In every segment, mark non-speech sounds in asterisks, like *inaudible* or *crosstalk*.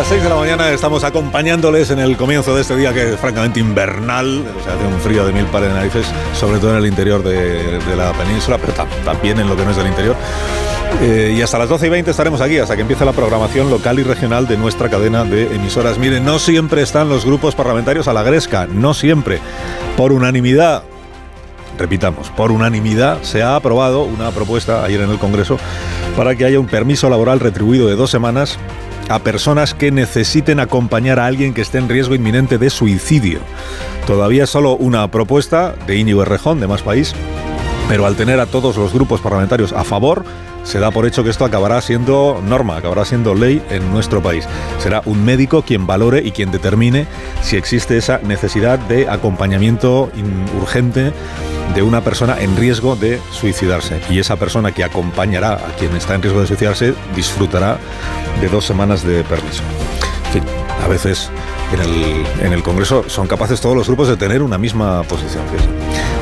Las 6 de la mañana estamos acompañándoles en el comienzo de este día que es francamente invernal, o sea, hace un frío de mil pares de narices, sobre todo en el interior de, de la península, pero tam- también en lo que no es del interior. Eh, y hasta las 12 y 20 estaremos aquí, hasta que empiece la programación local y regional de nuestra cadena de emisoras. Miren, no siempre están los grupos parlamentarios a la gresca, no siempre. Por unanimidad, repitamos, por unanimidad se ha aprobado una propuesta ayer en el Congreso para que haya un permiso laboral retribuido de dos semanas a personas que necesiten acompañar a alguien que esté en riesgo inminente de suicidio. Todavía solo una propuesta de Íñigo Errejón, de Más País, pero al tener a todos los grupos parlamentarios a favor, se da por hecho que esto acabará siendo norma, acabará siendo ley en nuestro país. Será un médico quien valore y quien determine si existe esa necesidad de acompañamiento urgente de una persona en riesgo de suicidarse. Y esa persona que acompañará a quien está en riesgo de suicidarse disfrutará de dos semanas de permiso. A veces en el, en el Congreso son capaces todos los grupos de tener una misma posición.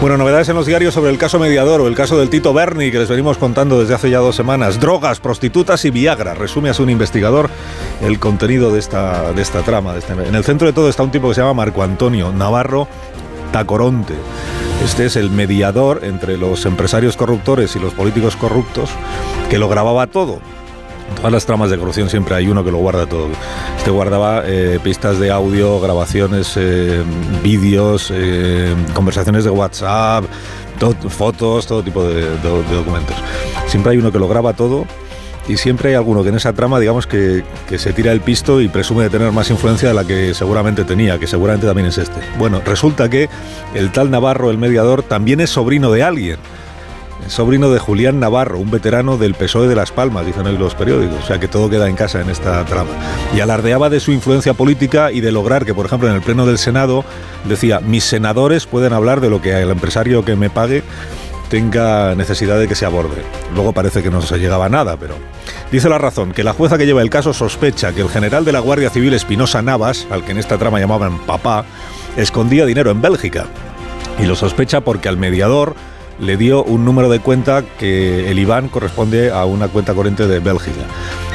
Bueno, novedades en los diarios sobre el caso Mediador o el caso del Tito Berni, que les venimos contando desde hace ya dos semanas. Drogas, prostitutas y Viagra. Resume a un investigador el contenido de esta, de esta trama. este- En el centro de todo está un tipo que se llama Marco Antonio Navarro Tacoronte. Este es el mediador entre los empresarios corruptores y los políticos corruptos que lo grababa todo. Todas las tramas de corrupción siempre hay uno que lo guarda todo. Este guardaba eh, pistas de audio, grabaciones, eh, vídeos, eh, conversaciones de WhatsApp, to- fotos, todo tipo de documentos. Siempre hay uno que lo graba todo y siempre hay alguno que en esa trama, digamos, que, que se tira el pisto y presume de tener más influencia de la que seguramente tenía, que seguramente también es este. Bueno, resulta que el tal Navarro, el mediador, también es sobrino de alguien. Sobrino de Julián Navarro, un veterano del PSOE de Las Palmas, dicen hoy los periódicos. O sea que todo queda en casa en esta trama. Y alardeaba de su influencia política y de lograr que, por ejemplo, en el Pleno del Senado decía, mis senadores pueden hablar de lo que el empresario que me pague tenga necesidad de que se aborde. Luego parece que no se llegaba a nada, pero... Dice la razón que la jueza que lleva el caso sospecha que el general de la Guardia Civil Espinosa Navas, al que en esta trama llamaban papá, escondía dinero en Bélgica. Y lo sospecha porque al mediador le dio un número de cuenta que el IBAN corresponde a una cuenta corriente de Bélgica.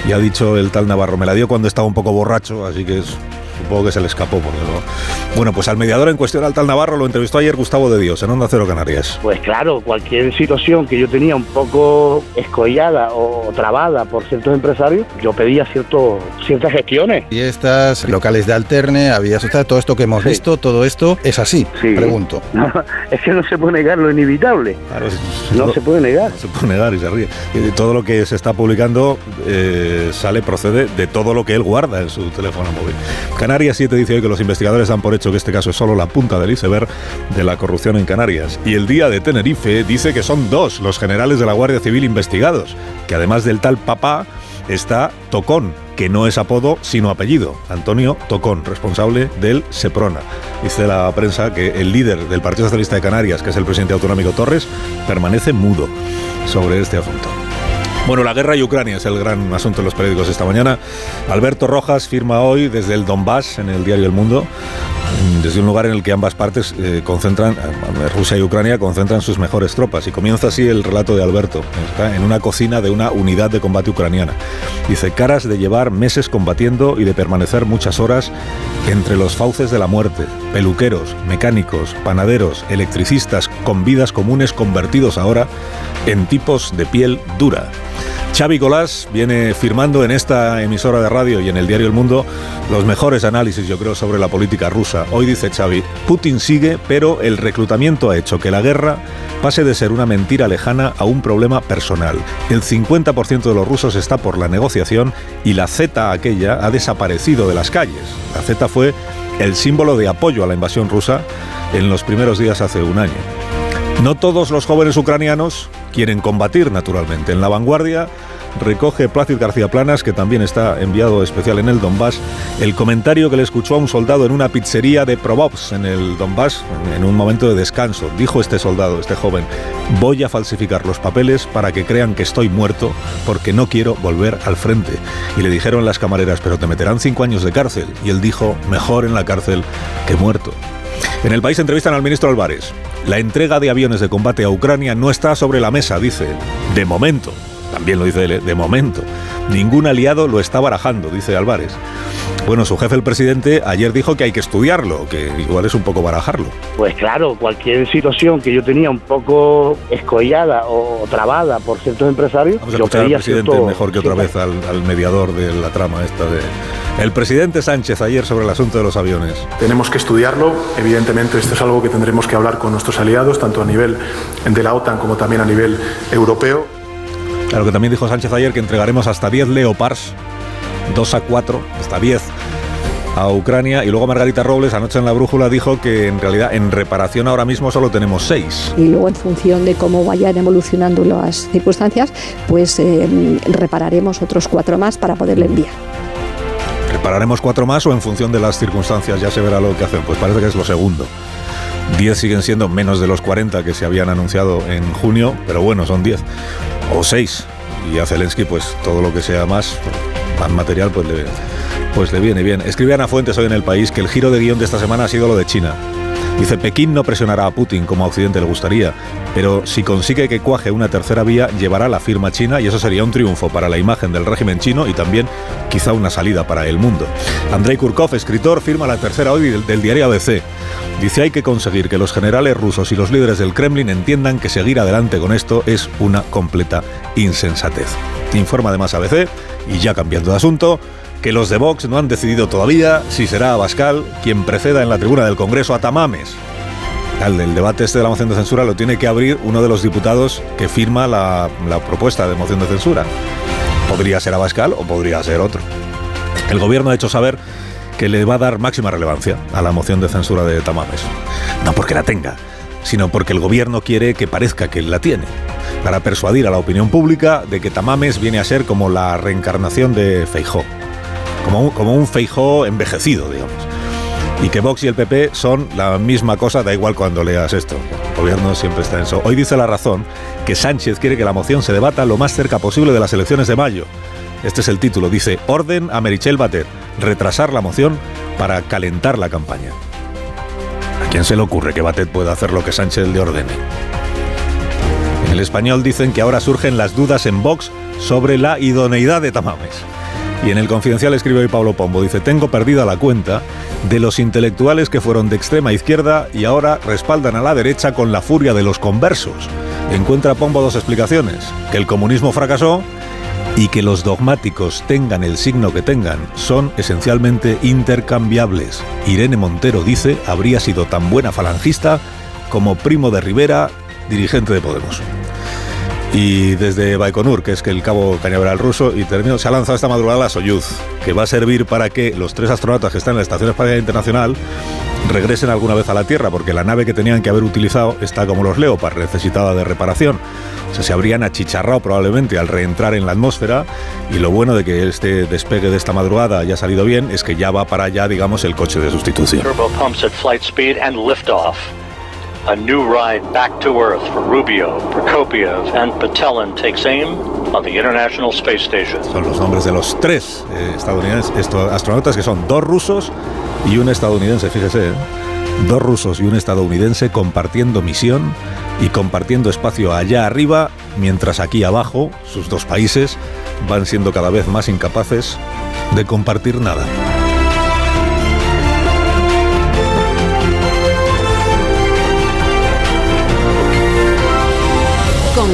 Y ha dicho el tal Navarro, me la dio cuando estaba un poco borracho, así que es- supongo que se le escapó. Porque no. Bueno, pues al mediador en cuestión, al tal Navarro, lo entrevistó ayer Gustavo de Dios, en Onda Cero Canarias. Pues claro, cualquier situación que yo tenía un poco escollada o trabada por ciertos empresarios, yo pedía cierto, ciertas gestiones. Y estas locales de alterne, había todo esto que hemos Sí. visto, todo esto es así, Sí. pregunto. *laughs* es que no se puede negar lo inevitable. Claro, No se puede negar. No se puede negar y se ríe. Y todo lo que se está publicando eh, sale, procede de todo lo que él guarda en su teléfono móvil. Canarias 7 dice hoy que los investigadores dan por hecho que este caso es solo la punta del iceberg de la corrupción en Canarias. Y el día de Tenerife dice que son dos los generales de la Guardia Civil investigados, que además del tal papá está Tocón, que no es apodo sino apellido, Antonio Tocón, responsable del Seprona. Dice la prensa que el líder del Partido Socialista de Canarias, que es el presidente autonómico Torres, permanece mudo sobre este asunto. Bueno, la guerra y Ucrania es el gran asunto en los periódicos esta mañana. Alberto Rojas firma hoy desde el Donbass, en el diario El Mundo, desde un lugar en el que ambas partes eh, concentran, eh, Rusia y Ucrania concentran sus mejores tropas. Y comienza así el relato de Alberto, está en una cocina de una unidad de combate ucraniana. Dice, caras de llevar meses combatiendo y de permanecer muchas horas entre los fauces de la muerte, peluqueros, mecánicos, panaderos, electricistas, con vidas comunes convertidos ahora en tipos de piel dura. Xavi Colás viene firmando en esta emisora de radio y en el diario El Mundo los mejores análisis, yo creo, sobre la política rusa. Hoy dice Xavi, Putin sigue, pero el reclutamiento ha hecho que la guerra pase de ser una mentira lejana a un problema personal. El 50% de los rusos está por la negociación y la Z aquella ha desaparecido de las calles. La Z fue el símbolo de apoyo a la invasión rusa en los primeros días hace un año. No todos los jóvenes ucranianos quieren combatir, naturalmente. En la vanguardia recoge Plácid García Planas, que también está enviado especial en el Donbass, el comentario que le escuchó a un soldado en una pizzería de Provops en el Donbass en un momento de descanso. Dijo este soldado, este joven, voy a falsificar los papeles para que crean que estoy muerto porque no quiero volver al frente. Y le dijeron las camareras, pero te meterán cinco años de cárcel. Y él dijo, mejor en la cárcel que muerto. En el país entrevistan al ministro Álvarez. La entrega de aviones de combate a Ucrania no está sobre la mesa, dice. De momento. También lo dice él, ¿eh? de momento. Ningún aliado lo está barajando, dice Álvarez. Bueno, su jefe, el presidente, ayer dijo que hay que estudiarlo, que igual es un poco barajarlo. Pues claro, cualquier situación que yo tenía un poco escollada o trabada por ciertos empresarios, Vamos a yo al presidente cierto- mejor que otra vez al, al mediador de la trama esta de... El presidente Sánchez ayer sobre el asunto de los aviones. Tenemos que estudiarlo. Evidentemente, esto es algo que tendremos que hablar con nuestros aliados, tanto a nivel de la OTAN como también a nivel europeo. Claro que también dijo Sánchez ayer que entregaremos hasta 10 Leopards, 2 a 4, hasta 10 a Ucrania. Y luego Margarita Robles anoche en la brújula dijo que en realidad en reparación ahora mismo solo tenemos 6. y luego en función de cómo vayan evolucionando las circunstancias, pues eh, repararemos otros cuatro más para poderle enviar. ¿Repararemos cuatro más o en función de las circunstancias ya se verá lo que hacen? Pues parece que es lo segundo. 10 siguen siendo menos de los 40 que se habían anunciado en junio, pero bueno, son 10. O 6. Y a Zelensky, pues todo lo que sea más, más material, pues le, pues le viene bien. Escribe Ana Fuentes hoy en El País que el giro de guion de esta semana ha sido lo de China. Dice, Pekín no presionará a Putin como a Occidente le gustaría, pero si consigue que cuaje una tercera vía, llevará la firma china y eso sería un triunfo para la imagen del régimen chino y también quizá una salida para el mundo. Andrei Kurkov, escritor, firma la tercera hoy del, del diario ABC. Dice, hay que conseguir que los generales rusos y los líderes del Kremlin entiendan que seguir adelante con esto es una completa insensatez. Informa además ABC, y ya cambiando de asunto, que los de Vox no han decidido todavía si será Abascal quien preceda en la tribuna del Congreso a Tamames. El, el debate este de la moción de censura lo tiene que abrir uno de los diputados que firma la, propuesta de moción de censura. Podría ser Abascal o podría ser otro. El gobierno ha hecho saber que le va a dar máxima relevancia a la moción de censura de Tamames. No porque la tenga, sino porque el gobierno quiere que parezca que la tiene. Para persuadir a la opinión pública de que Tamames viene a ser como la reencarnación de Feijó. Como un, como un Feijó envejecido, digamos. Y que Vox y el PP son la misma cosa, da igual cuando leas esto. El gobierno siempre está en eso. Hoy dice la razón que Sánchez quiere que la moción se debata lo más cerca posible de las elecciones de mayo. Este es el título. Dice, orden a Merichel Batet, retrasar la moción para calentar la campaña. ¿A quién se le ocurre que Batet pueda hacer lo que Sánchez le ordene? En el español dicen que ahora surgen las dudas en Vox sobre la idoneidad de Tamames. Y en el Confidencial escribe hoy Pablo Pombo, dice, tengo perdida la cuenta de los intelectuales que fueron de extrema izquierda y ahora respaldan a la derecha con la furia de los conversos. Encuentra Pombo dos explicaciones, que el comunismo fracasó y que los dogmáticos tengan el signo que tengan son esencialmente intercambiables. Irene Montero dice, habría sido tan buena falangista como Primo de Rivera, dirigente de Podemos. Y desde Baikonur, que es el cabo cañaveral ruso, y termino, se ha lanzado esta madrugada la Soyuz, que va a servir para que los tres astronautas que están en la Estación Espacial Internacional regresen alguna vez a la Tierra, porque la nave que tenían que haber utilizado está como los Leopard, necesitada de reparación. O sea, se habrían achicharrado probablemente al reentrar en la atmósfera, y lo bueno de que este despegue de esta madrugada haya salido bien es que ya va para allá, digamos, el coche de sustitución. A new ride back to Earth for Rubio, Prokopiev, and Patelin takes aim on the International Space Station. Son los nombres de los tres eh, estadounidenses, astronautas que son dos rusos y un estadounidense, fíjese, ¿eh? dos rusos y un estadounidense compartiendo misión y compartiendo espacio allá arriba, mientras aquí abajo sus dos países van siendo cada vez más incapaces de compartir nada.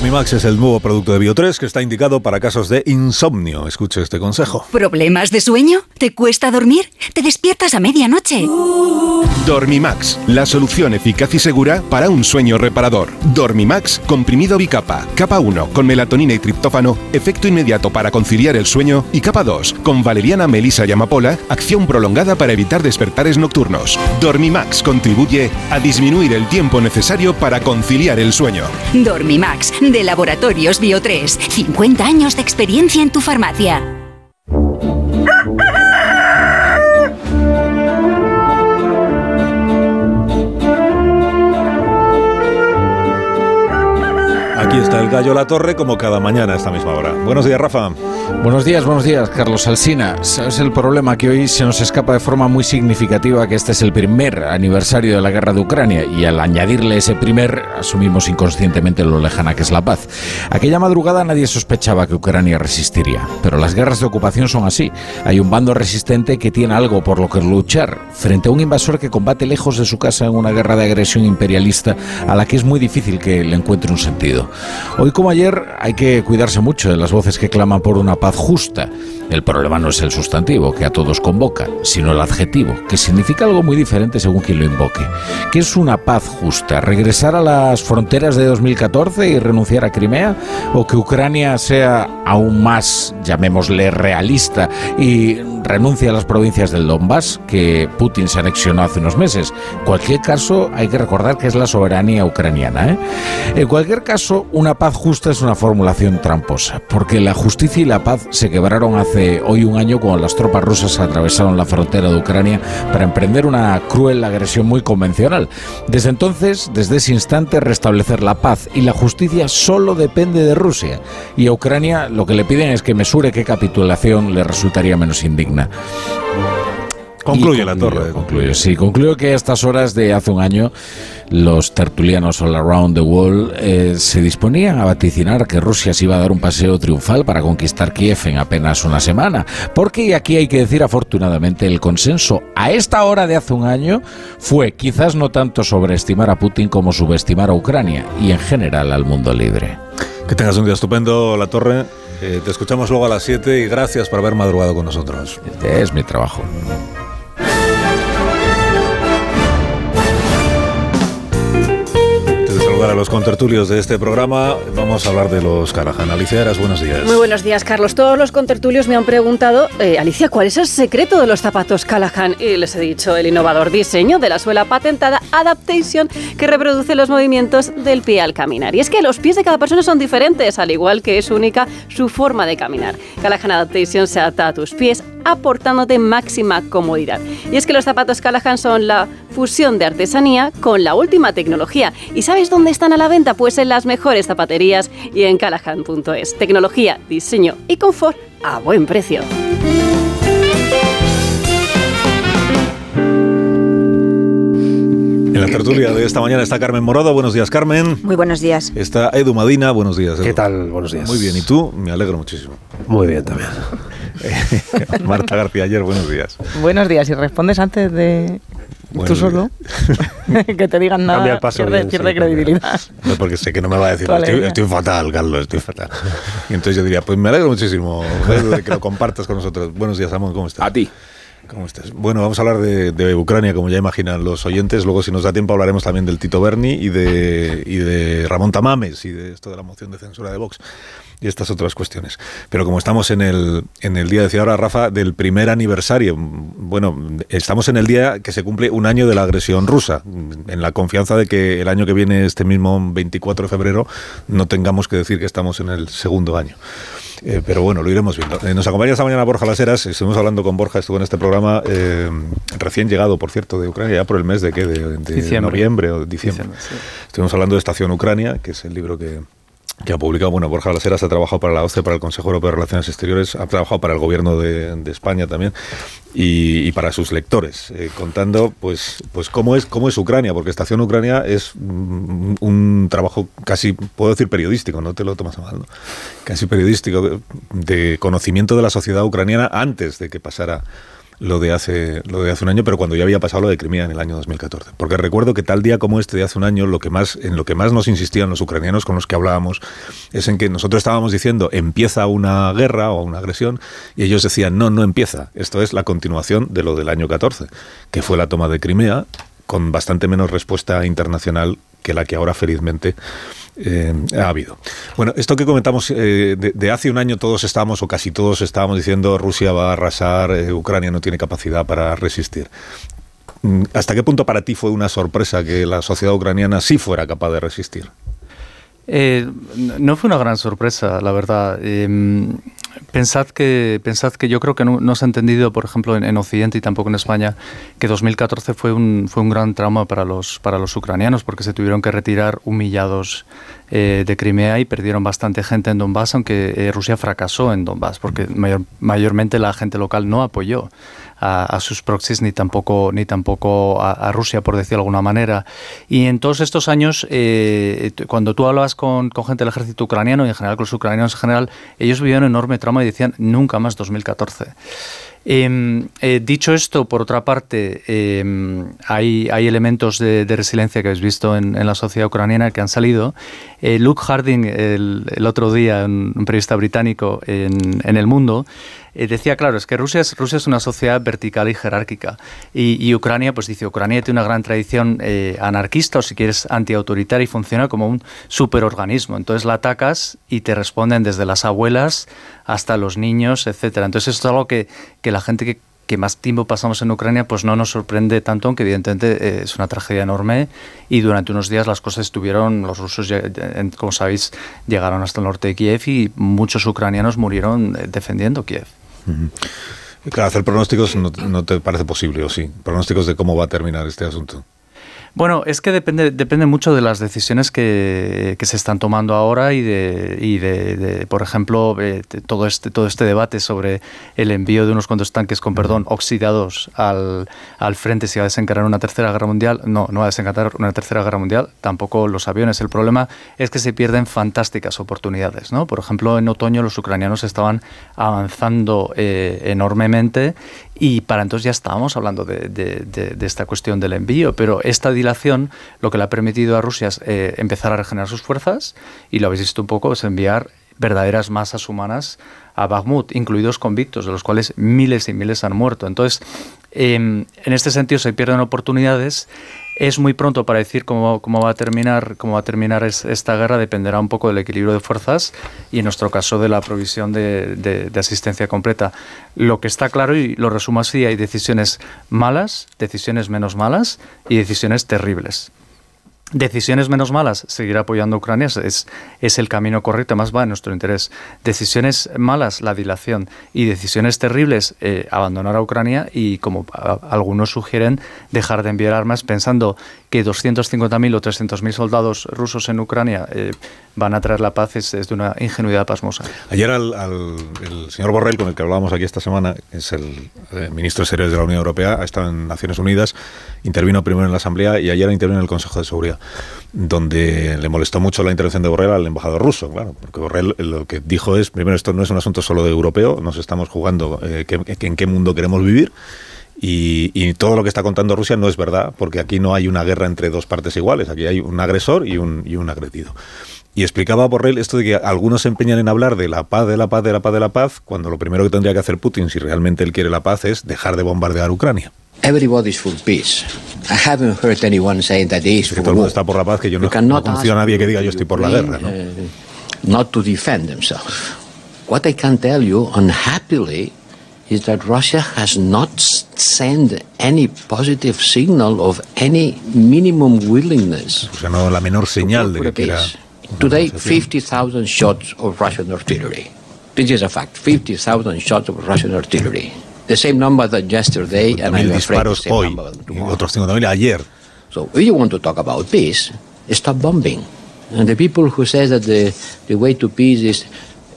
Dormimax es el nuevo producto de Bio3 que está indicado para casos de insomnio. Escuche este consejo. ¿Problemas de sueño? ¿Te cuesta dormir? ¿Te despiertas a medianoche? Dormimax, la solución eficaz y segura para un sueño reparador. Dormimax, comprimido bicapa. Capa 1, con melatonina y triptófano, efecto inmediato para conciliar el sueño. Y capa 2, con valeriana, melisa y amapola, acción prolongada para evitar despertares nocturnos. Dormimax contribuye a disminuir el tiempo necesario para conciliar el sueño. Dormimax, de Laboratorios Bio3. 50 años de experiencia en tu farmacia. Aquí está gallo La Torre como cada mañana a esta misma hora. Buenos días, Rafa. Buenos días, buenos días, Carlos Alsina. ¿Sabes el problema? Que hoy se nos escapa de forma muy significativa que este es el primer aniversario de la guerra de Ucrania y al añadirle ese primer asumimos inconscientemente lo lejana que es la paz. Aquella madrugada nadie sospechaba que Ucrania resistiría, pero las guerras de ocupación son así. Hay un bando resistente que tiene algo por lo que luchar frente a un invasor que combate lejos de su casa en una guerra de agresión imperialista a la que es muy difícil que le encuentre un sentido. Hoy como ayer hay que cuidarse mucho de las voces que claman por una paz justa. El problema no es el sustantivo, que a todos convoca, sino el adjetivo, que significa algo muy diferente según quien lo invoque. ¿Qué es una paz justa? ¿Regresar a las fronteras de 2014 y renunciar a Crimea? ¿O que Ucrania sea aún más, llamémosle, realista y renuncie a las provincias del Donbass, que Putin se anexionó hace unos meses? En cualquier caso, hay que recordar que es la soberanía ucraniana. ¿eh? En cualquier caso, una paz justa es una formulación tramposa, porque la justicia y la paz se quebraron hace hoy un año cuando las tropas rusas atravesaron la frontera de Ucrania para emprender una cruel agresión muy convencional. Desde entonces, desde ese instante, restablecer la paz y la justicia solo depende de Rusia. Y a Ucrania lo que le piden es que mesure qué capitulación le resultaría menos indigna. Concluye la torre. Concluyo, sí, concluyo que a estas horas de hace un año los tertulianos all around the world eh, se disponían a vaticinar que Rusia se iba a dar un paseo triunfal para conquistar Kiev en apenas una semana. Porque, y aquí hay que decir afortunadamente, el consenso a esta hora de hace un año fue quizás no tanto sobreestimar a Putin como subestimar a Ucrania y en general al mundo libre. Que tengas un día estupendo, La Torre. Eh, te escuchamos luego a las 7 y gracias por haber madrugado con nosotros. Este es mi trabajo. Saludar a los contertulios de este programa, vamos a hablar de los Callahan. Alicia Eras, buenos días. Muy buenos días, Carlos. Todos los contertulios me han preguntado, eh, Alicia, ¿cuál es el secreto de los zapatos Callahan? Y les he dicho el innovador diseño de la suela patentada Adaptation que reproduce los movimientos del pie al caminar. Y es que los pies de cada persona son diferentes, al igual que es única su forma de caminar. Callahan Adaptation se adapta a tus pies aportándote máxima comodidad. Y es que los zapatos Callahan son la fusión de artesanía con la última tecnología. ¿Y sabes dónde están a la venta? Pues en las mejores zapaterías y en callahan.es. Tecnología, diseño y confort a buen precio. En la tertulia de esta mañana está Carmen Morado. Buenos días, Carmen. Muy buenos días. Está Edu Madina. Buenos días. Edu. ¿Qué tal? Buenos días. Muy bien. ¿Y tú? Me alegro muchísimo. Muy bien también. *laughs* Marta García ayer, buenos días. Buenos días. Si respondes antes de Buenos tú solo, *laughs* que te digan nada, Cambia el paso pierde, bien, pierde sí, credibilidad. No, porque sé que no me va a decir, estoy, estoy fatal, Carlos, estoy fatal. Y entonces yo diría, pues me alegro muchísimo de que lo compartas con nosotros. Buenos días, Amón, ¿cómo estás? A ti. ¿Cómo estás? Bueno, vamos a hablar de, de Ucrania, como ya imaginan los oyentes. Luego, si nos da tiempo, hablaremos también del Tito Berni y de, y de Ramón Tamames y de esto de la moción de censura de Vox y estas otras cuestiones. Pero como estamos en el, en el día, decía ahora Rafa, del primer aniversario, bueno, estamos en el día que se cumple un año de la agresión rusa, en la confianza de que el año que viene, este mismo 24 de febrero, no tengamos que decir que estamos en el segundo año. Eh, pero bueno, lo iremos viendo. Eh, nos acompaña esta mañana Borja Laseras. Estuvimos hablando con Borja, estuvo en este programa eh, recién llegado, por cierto, de Ucrania, ya por el mes de qué, de, de Diciembre. noviembre o diciembre. Diciembre, sí. Estuvimos hablando de Estación Ucrania, que es el libro que, que ha publicado, bueno, Borja Laseras ha trabajado para la OCE, para el Consejo Europeo de Relaciones Exteriores, ha trabajado para el gobierno de, España también y, para sus lectores, eh, contando pues, pues cómo, es, cómo es Ucrania, porque Estación Ucrania es mm, un trabajo casi, puedo decir periodístico, no te lo tomas mal, ¿no? casi periodístico, de conocimiento de la sociedad ucraniana antes de que pasara lo de hace lo de hace un año, pero cuando ya había pasado lo de Crimea en el año 2014. Porque recuerdo que tal día como este de hace un año, lo que más en lo que más nos insistían los ucranianos con los que hablábamos es en que nosotros estábamos diciendo empieza una guerra o una agresión y ellos decían no, no empieza. Esto es la continuación de lo del año 14, que fue la toma de Crimea con bastante menos respuesta internacional que la que ahora felizmente eh, ha habido. Bueno, esto que comentamos eh, de, hace un año todos estábamos o casi todos estábamos diciendo Rusia va a arrasar, eh, Ucrania no tiene capacidad para resistir. Mm, ¿Hasta qué punto para ti fue una sorpresa que la sociedad ucraniana sí fuera capaz de resistir? no fue una gran sorpresa, la verdad. Pensad que, pensad que yo creo que no, se ha entendido, por ejemplo, en, Occidente y tampoco en España, que 2014 fue un, fue un gran trauma para los, para los ucranianos, porque se tuvieron que retirar humillados eh, de Crimea y perdieron bastante gente en Donbass, aunque eh, Rusia fracasó en Donbass, porque mayormente la gente local no apoyó a, sus proxies ni tampoco, ni tampoco a, Rusia, por decirlo de alguna manera. Y en todos estos años, eh, cuando tú hablabas con, con, gente del ejército ucraniano y en general con los ucranianos en general, ellos vivían un enorme trauma y decían nunca más 2014. Em, eh, dicho esto, por otra parte, em, hay, elementos de, resiliencia que habéis visto en, la sociedad ucraniana que han salido. Eh, Luke Harding, el, otro día, un, periodista británico en, El Mundo, eh, decía, claro, es que Rusia es, una sociedad vertical y jerárquica. Y, Ucrania, pues dice, Ucrania tiene una gran tradición anarquista o si quieres antiautoritaria y funciona como un superorganismo. Entonces la atacas y te responden desde las abuelas hasta los niños, etcétera. Entonces esto es algo que, que la gente que, más tiempo pasamos en Ucrania, pues no nos sorprende tanto, aunque evidentemente eh, es una tragedia enorme y durante unos días las cosas estuvieron, los rusos, como sabéis, llegaron hasta el norte de Kiev y muchos ucranianos murieron defendiendo Kiev. Claro, hacer pronósticos no, te parece posible, ¿o sí? Pronósticos de cómo va a terminar este asunto. Bueno, es que depende, depende mucho de las decisiones que, se están tomando ahora y de, y de, por ejemplo, eh, todo, este, todo este debate sobre el envío de unos cuantos tanques, con perdón, oxidados al, al frente si va a desencadenar una tercera guerra mundial. No, no va a desencadenar una tercera guerra mundial, tampoco los aviones. El problema es que se pierden fantásticas oportunidades. ¿no? Por ejemplo, en otoño los ucranianos estaban avanzando eh, enormemente y para entonces ya estábamos hablando de, de, esta cuestión del envío, pero esta dilación lo que le ha permitido a Rusia es eh, empezar a regenerar sus fuerzas y lo habéis visto un poco, es enviar verdaderas masas humanas a Bakhmut, incluidos convictos, de los cuales miles y miles han muerto. Entonces, em, en este sentido se pierden oportunidades es muy pronto para decir cómo, cómo, va a terminar, cómo va a terminar esta guerra, dependerá un poco del equilibrio de fuerzas y en nuestro caso de la provisión de, asistencia completa. Lo que está claro, y lo resumo así, hay decisiones malas, decisiones menos malas y decisiones terribles. Decisiones menos malas, seguir apoyando a Ucrania es, es el camino correcto, más va en nuestro interés. Decisiones malas, la dilación. Y decisiones terribles, eh, abandonar a Ucrania y, como algunos sugieren, dejar de enviar armas pensando que 250.000 o 300.000 soldados rusos en Ucrania eh, van a traer la paz es, de una ingenuidad pasmosa. Ayer al, el señor Borrell, con el que hablábamos aquí esta semana, es el, eh, ministro de Exteriores de la Unión Europea, ha estado en Naciones Unidas, intervino primero en la Asamblea y ayer intervino en el Consejo de Seguridad, donde le molestó mucho la intervención de Borrell al embajador ruso, claro, porque Borrell lo que dijo es, primero, esto no es un asunto solo de europeo, nos estamos jugando eh, en qué mundo queremos vivir, y, todo lo que está contando Rusia no es verdad, porque aquí no hay una guerra entre dos partes iguales, aquí hay un agresor y un, y un agredido. Y explicaba Borrell esto de que algunos se empeñan en hablar de la paz, de la paz, de la paz, de la paz, cuando lo primero que tendría que hacer Putin, si realmente él quiere la paz, es dejar de bombardear Ucrania. Everybody's for peace. I haven't heard anyone saying that is for todo el mundo está por la paz, que yo no, no conozco a nadie que diga yo estoy por la guerra. ¿no? Uh, not to defend themselves. What I can tell you, unhappily, is that Russia has not sent any positive signal of any minimum willingness. O sea, no la menor señal de que era Today, 50,000 shots of Russian artillery. This is a fact. 50,000 shots of Russian artillery. The same number that yesterday, and I'm afraid the same hoy, number tomorrow. Otros 50.000 ayer. So, if you want to talk about peace, stop bombing. And the people who say that the, the way to peace is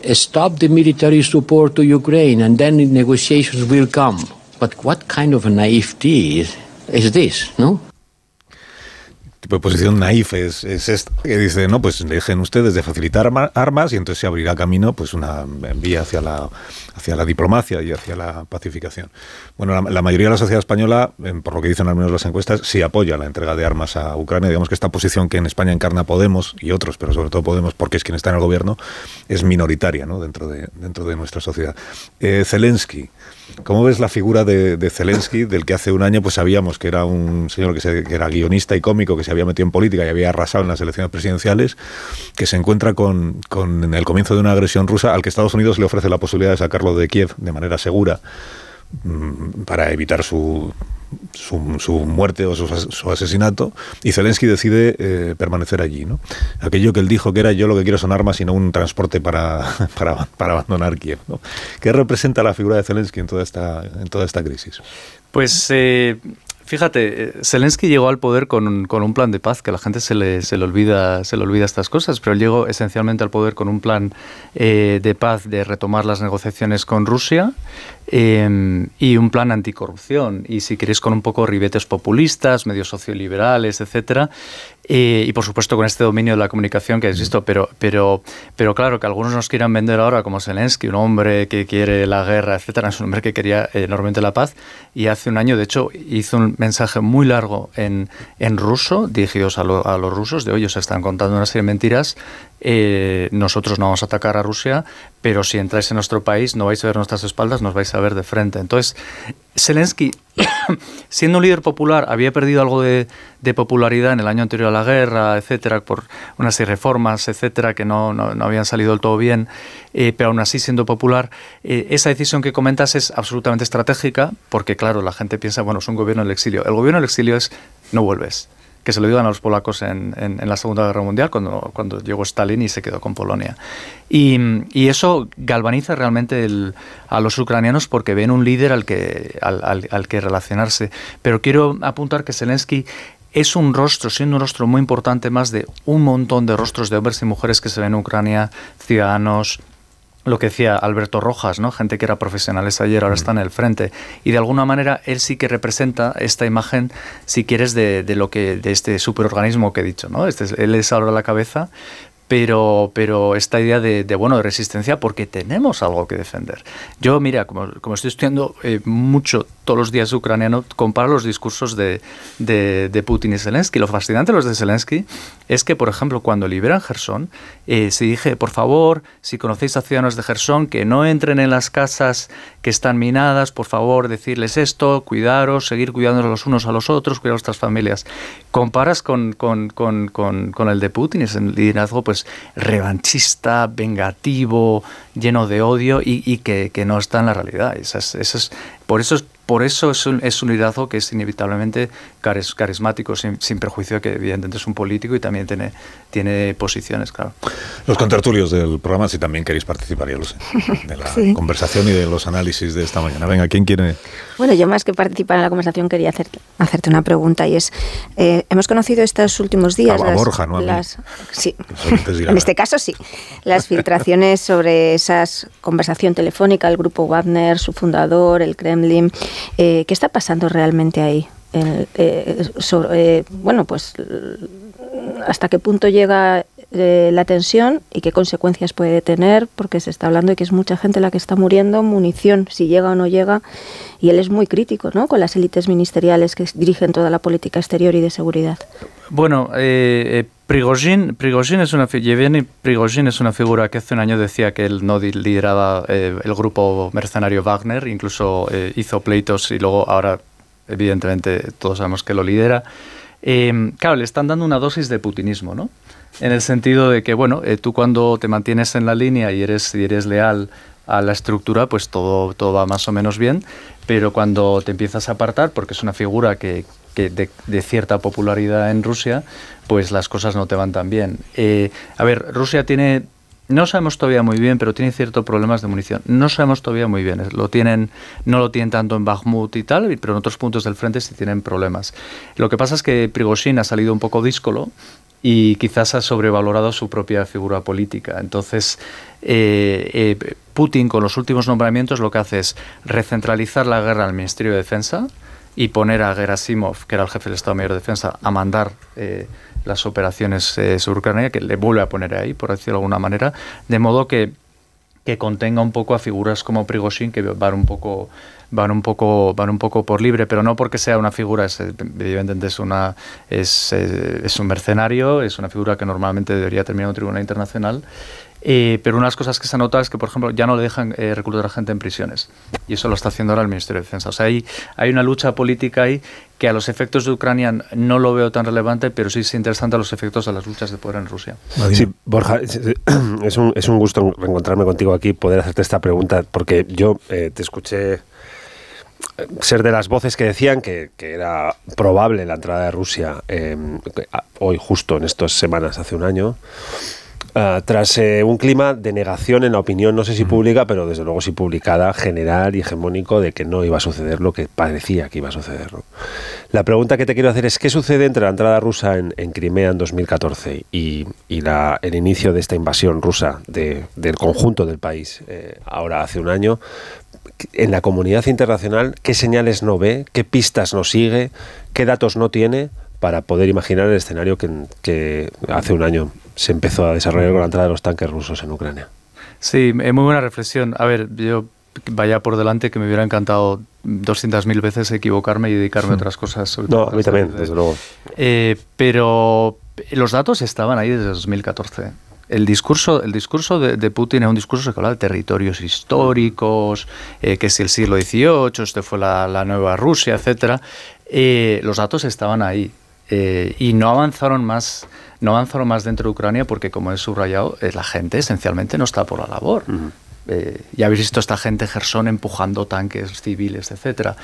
eh, stop the military support to Ukraine and then negotiations will come. But what kind of naivety is, is this, no? Tipo de posición naif es, es esta, que dice, no, pues dejen ustedes de facilitar arma- armas y entonces se abrirá camino pues una vía hacia la, hacia la diplomacia y hacia la pacificación. Bueno, la, la mayoría de la sociedad española, em, por lo que dicen al menos las encuestas, sí apoya la entrega de armas a Ucrania. Digamos que esta posición que en España encarna Podemos y otros, pero sobre todo Podemos porque es quien está en el gobierno, es minoritaria ¿no? dentro, de, dentro de nuestra sociedad. Eh, Zelensky. ¿Cómo ves la figura de, Zelensky, del que hace un año pues sabíamos que era un señor que, se- era guionista y cómico, que se había metido en política y había arrasado en las elecciones presidenciales, que se encuentra con, con en el comienzo de una agresión rusa al que Estados Unidos le ofrece la posibilidad de sacarlo de Kiev de manera segura mm, para evitar su, su, muerte o su, as- su asesinato, y Zelensky decide eh, permanecer allí. ¿no? Aquello que él dijo que era yo lo que quiero son armas y no un transporte para, *laughs* para, para abandonar Kiev. ¿no? ¿Qué representa la figura de Zelensky en toda esta, en toda esta crisis? Pues eh, fíjate, eh, Zelensky llegó al poder con, un- con un plan de paz, que la gente se le, se le olvida, se le olvida estas cosas, pero él llegó esencialmente al poder con un plan eh, de paz de retomar las negociaciones con Rusia eh, y un plan anticorrupción. Y si queréis con un poco ribetes populistas, medios socioliberales, etcétera. Eh, y por supuesto con este dominio de la comunicación que visto, pero, pero, pero claro, que algunos nos quieran vender ahora como Zelensky, un hombre que quiere la guerra, etcétera, es un hombre que quería eh, enormemente la paz y hace un año, de hecho, hizo un mensaje muy largo en, en ruso, dirigidos a, lo- a los rusos, de hoy os están contando una serie de mentiras, eh, nosotros no vamos a atacar a Rusia, pero si entráis en nuestro país no vais a ver nuestras espaldas, nos vais a ver de frente. Entonces, Zelensky, *coughs* siendo un líder popular, había perdido algo de, popularidad en el año anterior a la guerra, etcétera, por unas reformas, etcétera, que no, no, no habían salido del todo bien, eh, pero aún así siendo popular, eh, esa decisión que comentas es absolutamente estratégica, porque claro, la gente piensa, bueno, es un gobierno del exilio. El gobierno del exilio es no vuelves que se lo digan a los polacos en, en- la Segunda Guerra Mundial, cuando, cuando llegó Stalin y se quedó con Polonia. Y, y eso galvaniza realmente a los ucranianos porque ven un líder al que, al que relacionarse. Pero quiero apuntar que Zelensky es un rostro, siendo un rostro muy importante, más de un montón de rostros de hombres y mujeres que se ven en Ucrania, ciudadanos, lo que decía Alberto Rojas, ¿no? Gente que era profesionales ayer, ahora está en el frente. Y de alguna manera él sí que representa esta imagen, si quieres, de, de lo que, de este superorganismo que he dicho, ¿no? Este es- él es ahora la cabeza, pero, pero esta idea de, bueno, de resistencia porque tenemos algo que defender. Yo, mira, como, como estoy estudiando eh, mucho todos los días ucraniano, comparo los discursos de, de, de Putin y Zelensky. Lo fascinante de los de Zelensky es que, por ejemplo, cuando liberan Gerson, eh, se dije, por favor, si conocéis a ciudadanos de Gerson, que no entren en las casas que están minadas, por favor, decirles esto, cuidaros, seguir cuidándonos los unos a los otros, cuidar a vuestras familias. Comparas con, con, con, con, el de Putin, es el liderazgo pues revanchista, vengativo, lleno de odio y, y que, que, no está en la realidad. Eso es, eso es, por eso es por eso es un, es un, liderazgo que es inevitablemente caris, carismático, sin, sin, perjuicio que evidentemente es un político y también tiene, tiene posiciones, claro. Los contertulios del programa, si también queréis participar, ya lo sé, *laughs* de la sí. conversación y de los análisis de esta mañana. Venga, ¿quién quiere? Bueno, yo más que participar en la conversación quería hacer, hacerte una pregunta y es, eh, hemos conocido estos últimos días... A, a Borja, ¿no? A las, sí, *laughs* en este caso sí, las filtraciones sobre esa conversación telefónica, el grupo Wagner, su fundador, el Kremlin... Eh, ¿Qué está pasando realmente ahí? Eh, eh, bueno, pues hasta qué punto llega la tensión y qué consecuencias puede tener, porque se está hablando de que es mucha gente la que está muriendo, munición, si llega o no llega, y él es muy crítico ¿no? con las élites ministeriales que dirigen toda la política exterior y de seguridad. Bueno, eh, Prigozhin, Prigozhin, es una, Yevgeny Prigozhin es una figura que hace un año decía que él no lideraba eh, el grupo mercenario Wagner, incluso eh, hizo pleitos y luego ahora, evidentemente, todos sabemos que lo lidera. Eh, claro, le están dando una dosis de putinismo, ¿no? En el sentido de que, bueno, eh, tú cuando te mantienes en la línea y eres, y eres leal a la estructura, pues todo, todo va más o menos bien, pero cuando te empiezas a apartar, porque es una figura que, que de, de, cierta popularidad en Rusia, pues las cosas no te van tan bien. Eh, a ver, Rusia tiene, no sabemos todavía muy bien, pero tiene ciertos problemas de munición. No sabemos todavía muy bien. Lo tienen, no lo tienen tanto en Bakhmut y tal, pero en otros puntos del frente sí tienen problemas. Lo que pasa es que Prigozhin ha salido un poco díscolo y quizás ha sobrevalorado su propia figura política. Entonces, eh, eh, Putin con los últimos nombramientos lo que hace es recentralizar la guerra al Ministerio de Defensa, y poner a Gerasimov, que era el jefe del Estado Mayor de Defensa, a mandar eh, las operaciones eh, sobre Ucrania, que le vuelve a poner ahí, por decirlo de alguna manera, de modo que, que contenga un poco a figuras como Prigozhin, que van un poco van un poco van un poco por libre pero no porque sea una figura es, evidentemente es una es, es, un mercenario es una figura que normalmente debería terminar en un tribunal internacional eh, pero una de las cosas que se ha notado es que, por ejemplo, ya no le dejan eh, reclutar a gente en prisiones. Y eso lo está haciendo ahora el Ministerio de Defensa. O sea, hay, hay una lucha política ahí que a los efectos de Ucrania no lo veo tan relevante, pero sí es interesante a los efectos de las luchas de poder en Rusia. Sí, Borja, es un, es un gusto reencontrarme contigo aquí, poder hacerte esta pregunta, porque yo eh, te escuché ser de las voces que decían que, que era probable la entrada de Rusia hoy, justo en estas semanas, hace un año. Ah, tras eh, un clima de negación en la opinión, no sé si pública, pero desde luego sí publicada, general y hegemónico, de que no iba a suceder lo que parecía que iba a suceder. La pregunta que te quiero hacer es, ¿qué sucede entre la entrada rusa en, Crimea en 2014 y, la, el inicio de esta invasión rusa del conjunto del país eh, ahora hace un año? En la comunidad internacional, ¿qué señales no ve? ¿Qué pistas no sigue? ¿Qué datos no tiene? Para poder imaginar el escenario que, que hace un año se empezó a desarrollar con la entrada de los tanques rusos en Ucrania. Sí, es muy buena reflexión. A ver, yo vaya por delante que me hubiera encantado 200.000 veces equivocarme y dedicarme a otras cosas. no, a mí también, desde luego. Eh, pero los datos estaban ahí desde 2014. El discurso, el discurso de, Putin es un discurso que habla de territorios históricos, eh, que es el siglo XVIII, este fue la, nueva Rusia, etc. Eh, los datos estaban ahí. Eh, y no avanzaron más no avanzaron más dentro de Ucrania porque como he subrayado eh, la gente esencialmente no está por la labor. Eh, ya habéis visto esta gente Gerson empujando tanques civiles etcétera.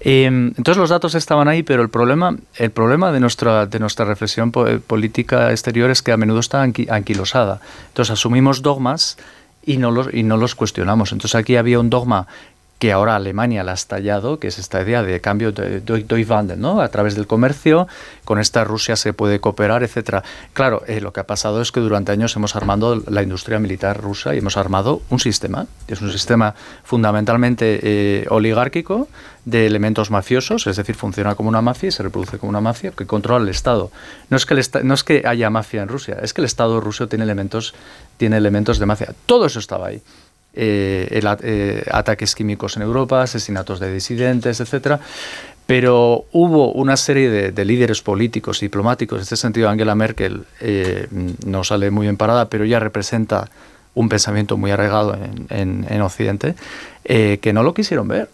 Entonces los datos estaban ahí pero el problema el problema de nuestra de nuestra reflexión política exterior es que a menudo está anquilosada. Entonces asumimos dogmas y no los y no los cuestionamos. Entonces aquí había un dogma que ahora Alemania la ha estallado, que es esta idea de cambio de Deutschwandel, ¿no? A través del comercio, con esta Rusia se puede cooperar, etcétera. Claro, eh, lo que ha pasado es que durante años hemos armado la industria militar rusa y hemos armado un sistema, que es un sistema fundamentalmente eh, oligárquico de elementos mafiosos, es decir, funciona como una mafia y se reproduce como una mafia que controla el Estado. No es que, no es que haya mafia en Rusia, es que el Estado ruso tiene elementos, tiene elementos de mafia. Todo eso estaba ahí. Eh, eh, ataques químicos en Europa, asesinatos de disidentes, etcétera. Pero hubo una serie de, líderes políticos, diplomáticos, en este sentido Angela Merkel eh, no sale muy bien parada, pero ella representa un pensamiento muy arraigado en, Occidente, que no lo quisieron ver.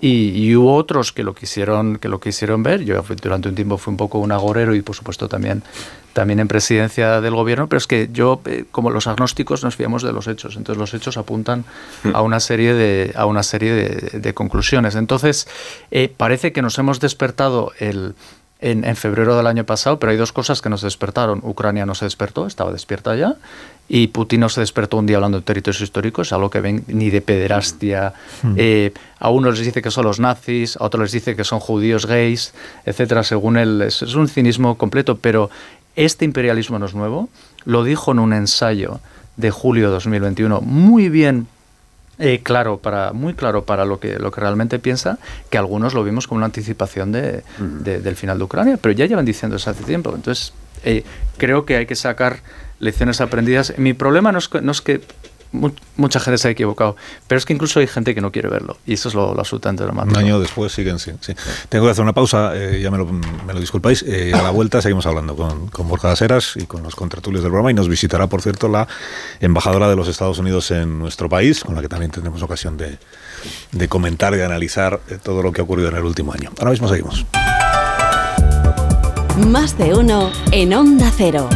Y, hubo otros que lo quisieron que lo quisieron ver. Yo durante un tiempo fui un poco un agorero y por supuesto también también en presidencia del gobierno, pero es que yo, eh, como los agnósticos, nos fiamos de los hechos. Entonces los hechos apuntan a una serie de, a una serie de, conclusiones. Entonces eh, parece que nos hemos despertado el, en, febrero del año pasado, pero hay dos cosas que nos despertaron. Ucrania no se despertó, estaba despierta ya, y Putin no se despertó un día hablando de territorios históricos, algo que ven ni de pederastia. Hmm. Eh, a unos les dice que son los nazis, a otros les dice que son judíos gays, etcétera, según él. Es, es un cinismo completo, pero este imperialismo no es nuevo, lo dijo en un ensayo de julio de 2021, muy bien eh, claro para muy claro para lo que lo que realmente piensa que algunos lo vimos como una anticipación de, del final de Ucrania pero ya llevan diciendo eso hace tiempo. Entonces eh, creo que hay que sacar lecciones aprendidas. Mi problema no es, no es que mucha gente se ha equivocado, pero es que incluso hay gente que no quiere verlo y eso es lo, absolutamente normal. Un año después siguen, sí. Tengo que hacer una pausa, eh, ya me lo, me lo disculpáis. Eh, a la vuelta seguimos hablando con, con Borja Heras y con los contratulios del programa y nos visitará, por cierto, la embajadora de los Estados Unidos en nuestro país, con la que también tendremos ocasión de, de comentar y de analizar eh, todo lo que ha ocurrido en el último año. Ahora mismo seguimos. Más de uno en Onda Cero.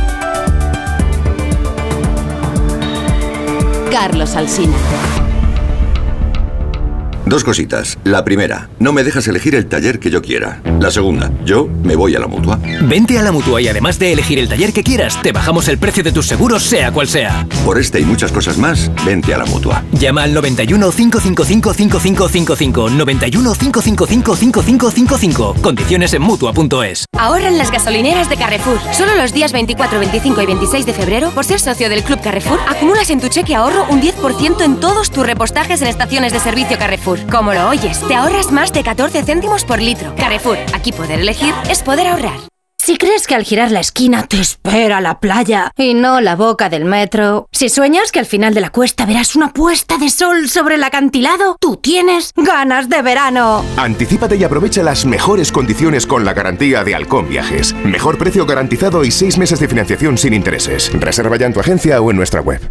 Carlos Alsina. Dos cositas. La primera, no me dejas elegir el taller que yo quiera. La segunda, yo me voy a la mutua. Vente a la mutua y además de elegir el taller que quieras, te bajamos el precio de tus seguros, sea cual sea. Por este y muchas cosas más, vente a la mutua. Llama al 91 555 5555. 91 555 5555. Condiciones en mutua.es. Ahorra en las gasolineras de Carrefour. Solo los días 24, 25 y 26 de febrero, por ser socio del Club Carrefour, acumulas en tu cheque ahorro un 10% en todos tus repostajes en estaciones de servicio Carrefour. Carrefour. Como lo oyes, te ahorras más de 14 céntimos por litro. Carrefour, aquí poder elegir es poder ahorrar. Si crees que al girar la esquina te espera la playa y no la boca del metro, si sueñas que al final de la cuesta verás una puesta de sol sobre el acantilado, tú tienes ganas de verano. Anticípate y aprovecha las mejores condiciones con la garantía de Halcón Viajes. Mejor precio garantizado y seis meses de financiación sin intereses. Reserva ya en tu agencia o en nuestra web.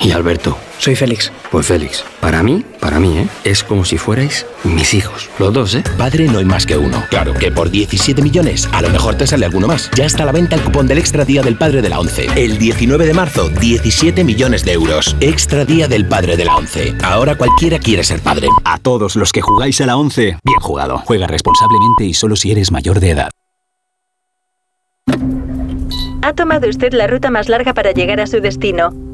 Y Alberto. Soy Félix. Pues Félix, para mí, para mí, ¿eh? Es como si fuerais mis hijos. Los dos, ¿eh? Padre no hay más que uno. Claro que por 17 millones, a lo mejor te sale alguno más. Ya está a la venta el cupón del Extra Día del Padre de la ONCE. El 19 de marzo, 17 millones de euros. Extra Día del Padre de la ONCE. Ahora cualquiera quiere ser padre. A todos los que jugáis a la ONCE, bien jugado. Juega responsablemente y solo si eres mayor de edad. Ha tomado usted la ruta más larga para llegar a su destino.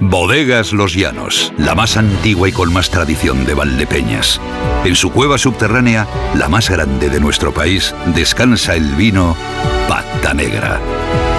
Bodegas Los Llanos, la más antigua y con más tradición de Valdepeñas. En su cueva subterránea, la más grande de nuestro país, descansa el vino Pata Negra.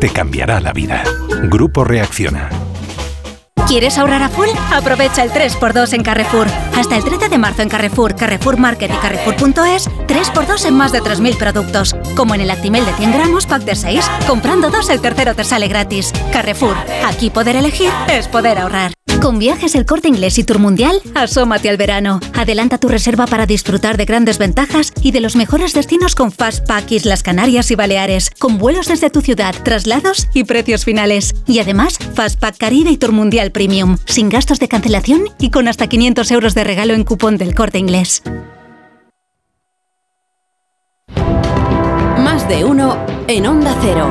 Te cambiará la vida. Grupo Reacciona. ¿Quieres ahorrar a full? Aprovecha el 3x2 en Carrefour. Hasta el 13 de marzo en Carrefour, Carrefour Market y Carrefour.es, 3x2 en más de 3.000 productos. Como en el Actimel de 100 gramos, pack de 6. Comprando dos, el tercero te sale gratis. Carrefour, aquí poder elegir es poder ahorrar. Con viajes El Corte Inglés y Tour Mundial, asómate al verano. Adelanta tu reserva para disfrutar de grandes ventajas y de los mejores destinos con Fastpack Islas Canarias y Baleares, con vuelos desde tu ciudad, traslados y precios finales. Y además, Fastpack Caribe y Tour Mundial Premium, sin gastos de cancelación y con hasta 500 euros de regalo en cupón del Corte Inglés. Más de uno en Onda Cero.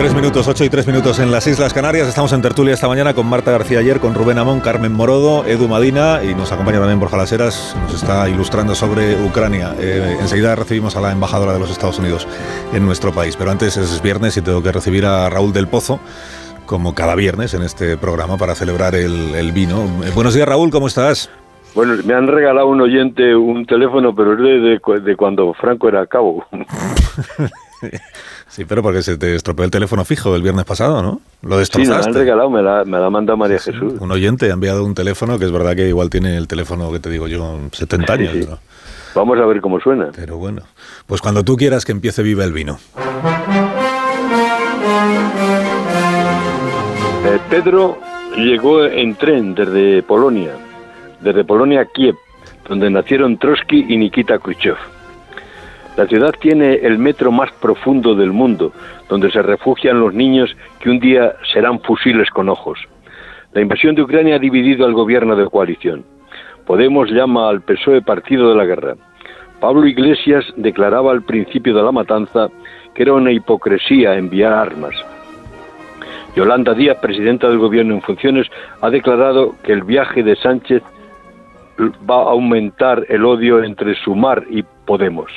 Tres minutos, 8 y 3 minutos en las Islas Canarias. Estamos en tertulia esta mañana con Marta García ayer, con Rubén Amón, Carmen Morodo, Edu Madina y nos acompaña también Borja Laseras, nos está ilustrando sobre Ucrania. Eh, enseguida recibimos a la embajadora de los Estados Unidos en nuestro país, pero antes es viernes y tengo que recibir a Raúl del Pozo, como cada viernes en este programa, para celebrar el, el vino. Eh, buenos días, Raúl, ¿cómo estás? Bueno, me han regalado un oyente un teléfono, pero es de, de, de cuando Franco era cabo. *laughs* Sí, pero porque se te estropeó el teléfono fijo el viernes pasado, ¿no? Lo Sí, destrozaste. me lo han regalado, me la, me la ha mandado María Jesús. Un oyente ha enviado un teléfono que es verdad que igual tiene el teléfono que te digo yo, 70 años. Sí, sí. ¿no? Vamos a ver cómo suena. Pero bueno, pues cuando tú quieras que empiece Viva el Vino. Eh, Pedro llegó en tren desde Polonia, desde Polonia a Kiev, donde nacieron Trotsky y Nikita Khrushchev. La ciudad tiene el metro más profundo del mundo, donde se refugian los niños que un día serán fusiles con ojos. La invasión de Ucrania ha dividido al gobierno de coalición. Podemos llama al PSOE partido de la guerra. Pablo Iglesias declaraba al principio de la matanza que era una hipocresía enviar armas. Yolanda Díaz, presidenta del gobierno en funciones, ha declarado que el viaje de Sánchez va a aumentar el odio entre Sumar y Podemos.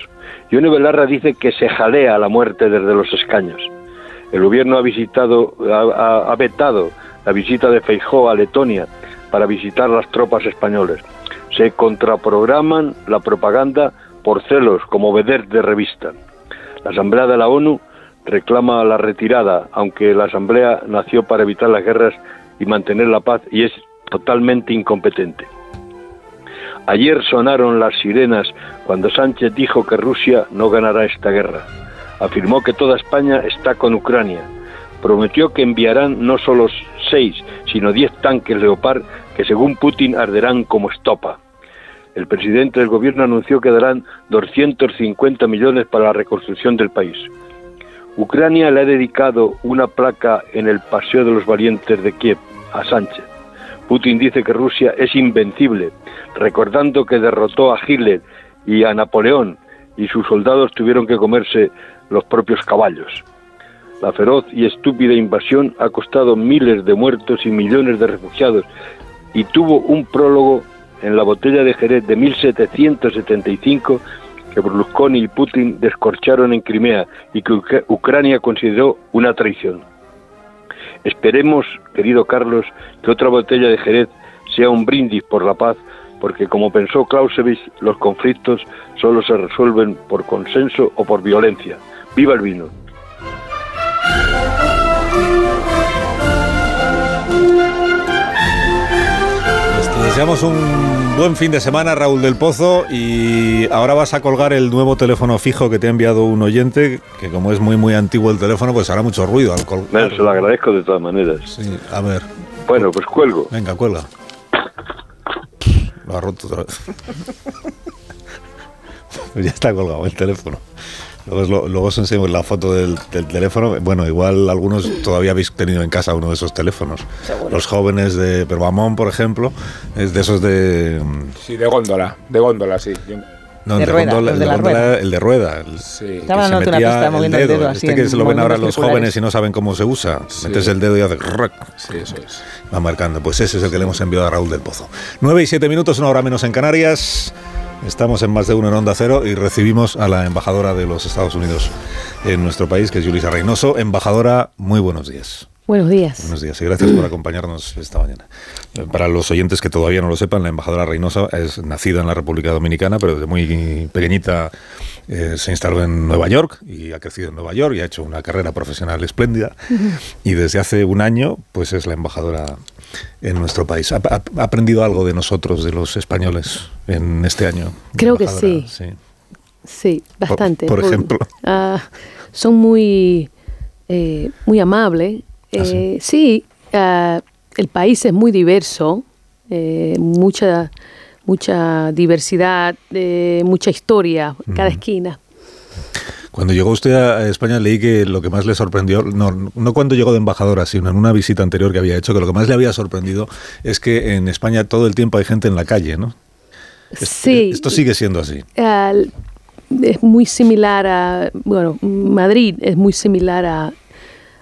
Yone Belarra dice que se jalea la muerte desde los escaños. El gobierno ha visitado, ha, vetado la visita de Feijó a Letonia para visitar las tropas españolas. Se contraprograman la propaganda por celos como veder de revista. La Asamblea de la ONU reclama la retirada, aunque la Asamblea nació para evitar las guerras y mantener la paz y es totalmente incompetente. Ayer sonaron las sirenas cuando Sánchez dijo que Rusia no ganará esta guerra. Afirmó que toda España está con Ucrania. Prometió que enviarán no solo seis, sino diez tanques Leopard que según Putin arderán como estopa. El presidente del gobierno anunció que darán 250 millones para la reconstrucción del país. Ucrania le ha dedicado una placa en el Paseo de los Valientes de Kiev a Sánchez. Putin dice que Rusia es invencible, recordando que derrotó a Hitler y a Napoleón y sus soldados tuvieron que comerse los propios caballos. La feroz y estúpida invasión ha costado miles de muertos y millones de refugiados y tuvo un prólogo en la botella de Jerez de 1775 que Berlusconi y Putin descorcharon en Crimea y que Ucrania consideró una traición. Esperemos, querido Carlos, que otra botella de Jerez sea un brindis por la paz, porque como pensó Clausewitz, los conflictos solo se resuelven por consenso o por violencia. ¡Viva el vino! un buen fin de semana, Raúl del Pozo, y ahora vas a colgar el nuevo teléfono fijo que te ha enviado un oyente, que como es muy muy antiguo el teléfono, pues hará mucho ruido al colgar. se lo agradezco de todas maneras. Sí, a ver. Bueno, pues cuelgo. Venga, cuelga. Lo ha roto otra vez. *laughs* ya está colgado el teléfono. Luego, luego os enseño la foto del, teléfono. Bueno, igual algunos todavía habéis tenido en casa uno de esos teléfonos. Los jóvenes de Perbamón, por ejemplo, es de esos de... Sí, de góndola, de góndola, sí. No, de, rueda, el, de, rueda. el de rueda. sí. Estaba se metía el dedo. este que se lo ven ahora los jóvenes y no saben cómo se usa. Metes el dedo y hace... Sí, eso es. Va marcando. Pues ese es el que le hemos enviado a Raúl del Pozo. 9 y 7 minutos, una hora menos en Canarias. Estamos en más de uno en Onda Cero y recibimos a la embajadora de los Estados Unidos en nuestro país, que es Julisa Reynoso. Embajadora, muy buenos días. Buenos días. Buenos días y gracias por acompañarnos esta mañana. Para los oyentes que todavía no lo sepan, la embajadora Reynoso es nacida en la República Dominicana, pero desde muy pequeñita eh, se instaló en Nueva York y ha crecido en Nueva York y ha hecho una carrera profesional espléndida. Y desde hace un año, pues es la embajadora en nuestro país. ¿Ha, aprendido algo de nosotros, de los españoles, en este año? Creo que sí. sí. bastante. Por, ejemplo. *laughs* Ah, son muy, eh, muy amables. ¿Ah, eh, sí, ah, el país es muy diverso, eh, mucha, mucha diversidad, mucha historia, cada esquina. Cuando llegó usted a España leí que lo que más le sorprendió, no, no cuando llegó de embajadora, sino en una visita anterior que había hecho, que lo que más le había sorprendido es que en España todo el tiempo hay gente en la calle, ¿no? Sí. Esto sigue siendo así. es muy similar a, bueno, Madrid es muy similar a,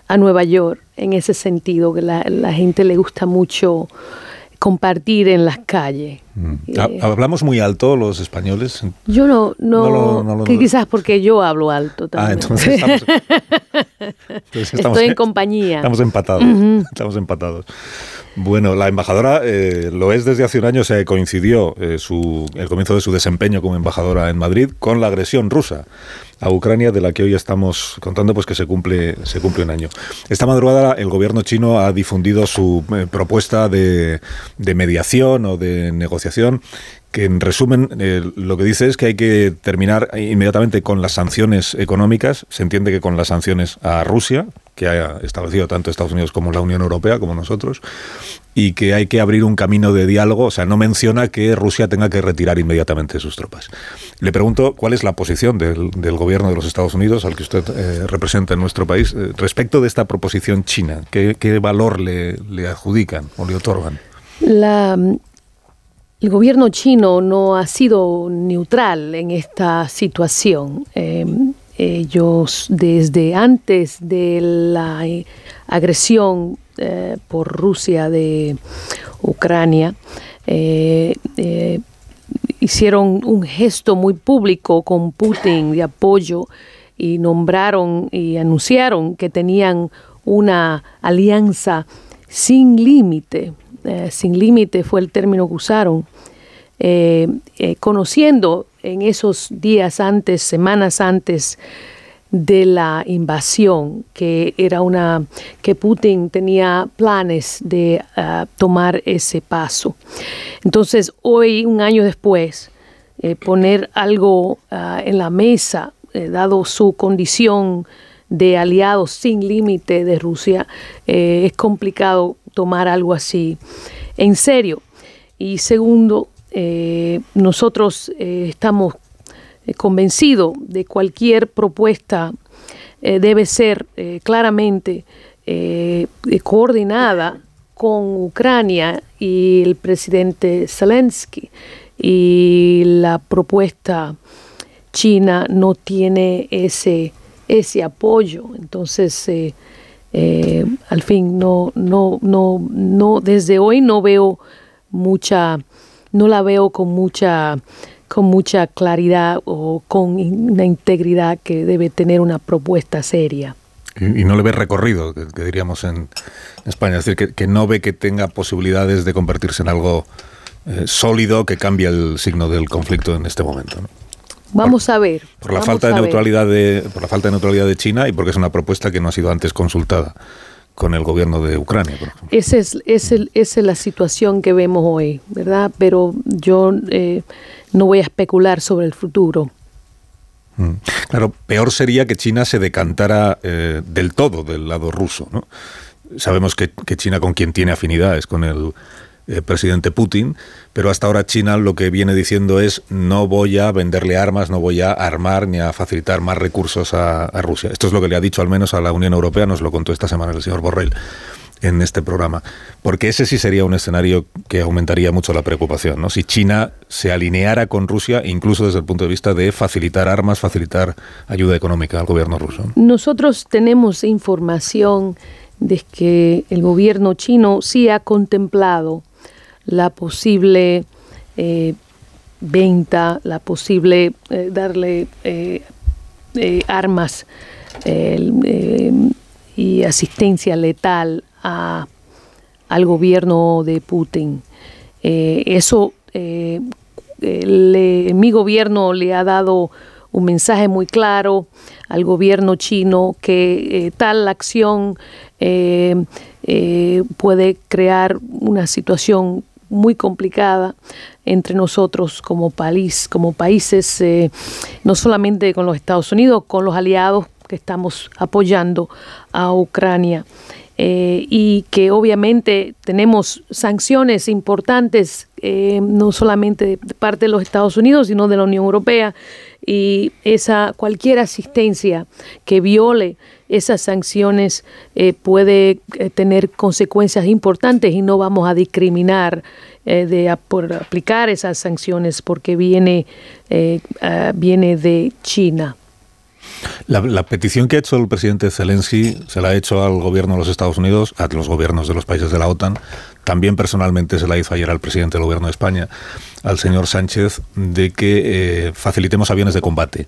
a Nueva York en ese sentido, que la, la gente le gusta mucho compartir en las calles. Mm. Eh, ¿Hablamos muy alto los españoles? Yo no, no, que quizás porque yo hablo alto también. Ah, *laughs* entonces estamos, Estoy en compañía. Estamos empatados, estamos empatados. Bueno, la embajadora eh, lo es desde hace un año, se coincidió eh, su, el comienzo de su desempeño como embajadora en Madrid con la agresión rusa a Ucrania, de la que hoy estamos contando, pues que se cumple, se cumple un año. Esta madrugada el gobierno chino ha difundido su propuesta de, de mediación o de negociación que en resumen eh, lo que dice es que hay que terminar inmediatamente con las sanciones económicas. Se entiende que con las sanciones a Rusia, que ha establecido tanto Estados Unidos como la Unión Europea, como nosotros, y que hay que abrir un camino de diálogo. O sea, no menciona que Rusia tenga que retirar inmediatamente sus tropas. Le pregunto cuál es la posición del, gobierno de los Estados Unidos, al que usted eh, representa en nuestro país, eh, respecto de esta proposición china. ¿Qué, valor le, le adjudican o le otorgan? La el gobierno chino no ha sido neutral en esta situación. Em, ellos desde antes de la agresión eh, por Rusia de Ucrania eh, eh, hicieron un gesto muy público con Putin de apoyo y nombraron y anunciaron que tenían una alianza sin límite eh, sin límite fue el término que usaron, eh, eh, conociendo en esos días antes, semanas antes de la invasión, que era una que Putin tenía planes de tomar ese paso. Entonces, hoy, un año después, poner algo en la mesa, dado su condición de aliados sin límite de Rusia, es complicado tomar algo así en serio. Y segundo, eh, nosotros eh, estamos eh, convencidos de cualquier propuesta debe ser claramente coordinada con Ucrania y el presidente Zelensky. Y la propuesta china no tiene ese, ese apoyo. Entonces, eh, al fin no, no, no, no, desde hoy no veo mucha, no la veo con mucha, con mucha claridad o con una integridad que debe tener una propuesta seria. Y, no le ve recorrido, que, diríamos en España, es decir, que, no ve que tenga posibilidades de convertirse en algo eh, sólido que cambie el signo del conflicto en este momento. Vamos a ver. Por la falta de neutralidad de, por la falta de neutralidad de China y porque es una propuesta que no ha sido antes consultada con el gobierno de Ucrania. Esa es, es, es la situación que vemos hoy, ¿verdad? Pero yo eh, no voy a especular sobre el futuro. Mm. Claro, peor sería que China se decantara eh, del todo del lado ruso. ¿no? Sabemos que, que China con quien tiene afinidades con el eh, presidente Putin, pero hasta ahora China lo que viene diciendo es no voy a venderle armas, no voy a armar ni a facilitar más recursos a, Rusia. Esto es lo que le ha dicho al menos a la Unión Europea, nos lo contó esta semana el señor Borrell en este programa, porque ese sí sería un escenario que aumentaría mucho la preocupación, ¿no? Si China se alineara con Rusia, incluso desde el punto de vista de facilitar armas, facilitar ayuda económica al gobierno ruso. Nosotros tenemos información de que el gobierno chino sí ha contemplado la posible eh, venta, la posible eh, darle eh, armas y asistencia letal a, al gobierno de Putin. eso, mi gobierno le ha dado un mensaje muy claro al gobierno chino que tal acción puede crear una situación muy complicada entre nosotros como país, como países, eh, no solamente con los Estados Unidos, con los aliados que estamos apoyando a Ucrania. Eh, y que obviamente tenemos sanciones importantes, eh, no solamente de parte de los Estados Unidos, sino de la Unión Europea, y esa cualquier asistencia que viole esas sanciones eh, puede eh, tener consecuencias importantes y no vamos a discriminar de, por aplicar esas sanciones porque viene, viene de China. La, petición que ha hecho el presidente Zelensky se la ha hecho al gobierno de los Estados Unidos, a los gobiernos de los países de la OTAN, también personalmente se la hizo ayer al presidente del gobierno de España, al señor Sánchez, de que facilitemos aviones de combate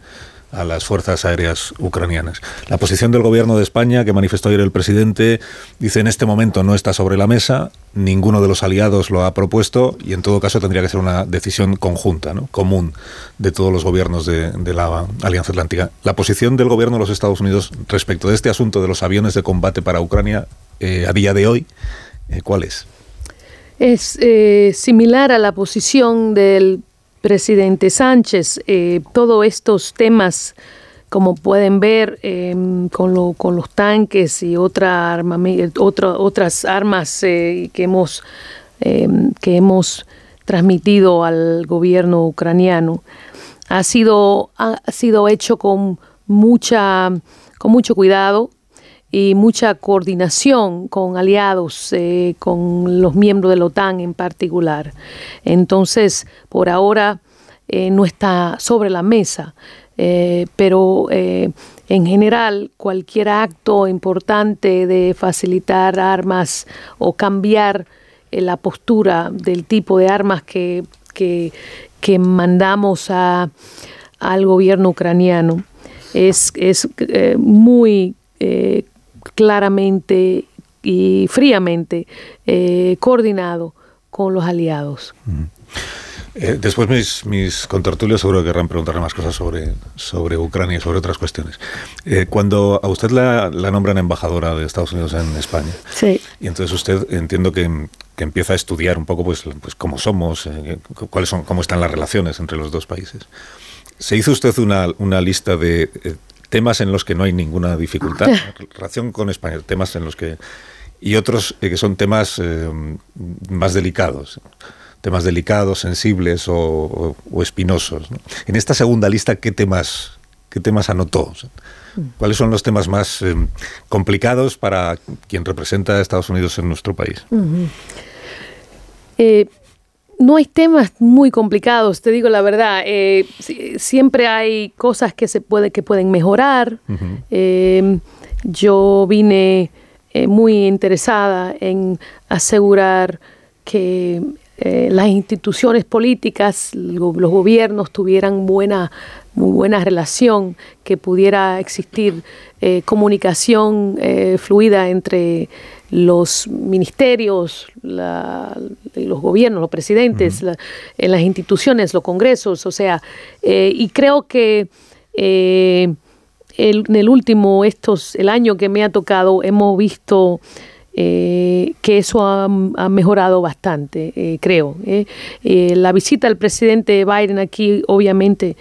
a las fuerzas aéreas ucranianas. La posición del gobierno de España, que manifestó ayer el presidente, dice en este momento no está sobre la mesa, ninguno de los aliados lo ha propuesto y en todo caso tendría que ser una decisión conjunta, ¿no? común de todos los gobiernos de, la Alianza Atlántica. La posición del gobierno de los Estados Unidos respecto de este asunto de los aviones de combate para Ucrania eh, a día de hoy, eh, ¿cuál es? Es eh, similar a la posición del presidente Sánchez. Eh, todos estos temas, como pueden ver, em, con, lo, con, los tanques y otra otra, otras armas eh, que, hemos, em, que hemos transmitido al gobierno ucraniano, ha sido, ha sido hecho con, mucha, con mucho cuidado y mucha coordinación con aliados, eh, con los miembros de la OTAN en particular. Entonces, por ahora eh, no está sobre la mesa, eh, pero en general cualquier acto importante de facilitar armas o cambiar la postura del tipo de armas que, que, mandamos a, al gobierno ucraniano es, es muy claramente y fríamente eh, coordinado con los aliados. Eh, después mis, mis contertulios seguro que querrán preguntarle más cosas sobre, sobre Ucrania y sobre otras cuestiones. Eh, cuando a usted la, la, nombran embajadora de Estados Unidos en España, sí. y entonces usted entiendo que, que empieza a estudiar un poco pues, pues cómo somos, cuáles son, cómo están las relaciones entre los dos países. ¿Se hizo usted una, una lista de temas en los que no hay ninguna dificultad, *laughs* relación con España, temas en los que... y otros eh, que son temas eh, más delicados, temas delicados, sensibles o, espinosos. En esta segunda lista, ¿qué temas, qué temas anotó? ¿Cuáles son los temas más eh, complicados para quien representa a Estados Unidos en nuestro país? No hay temas muy complicados, te digo la verdad. Eh, siempre hay cosas que se puede, que pueden mejorar. Em, yo vine eh, muy interesada en asegurar que eh, las instituciones políticas, los gobiernos tuvieran buena, muy buena relación, que pudiera existir comunicación fluida entre los ministerios, los gobiernos, los presidentes, en las instituciones, los congresos, o sea, eh, y creo que eh, en el último, estos, el año que me ha tocado, hemos visto eh, que eso ha, mejorado bastante, creo. la visita del presidente Biden aquí obviamente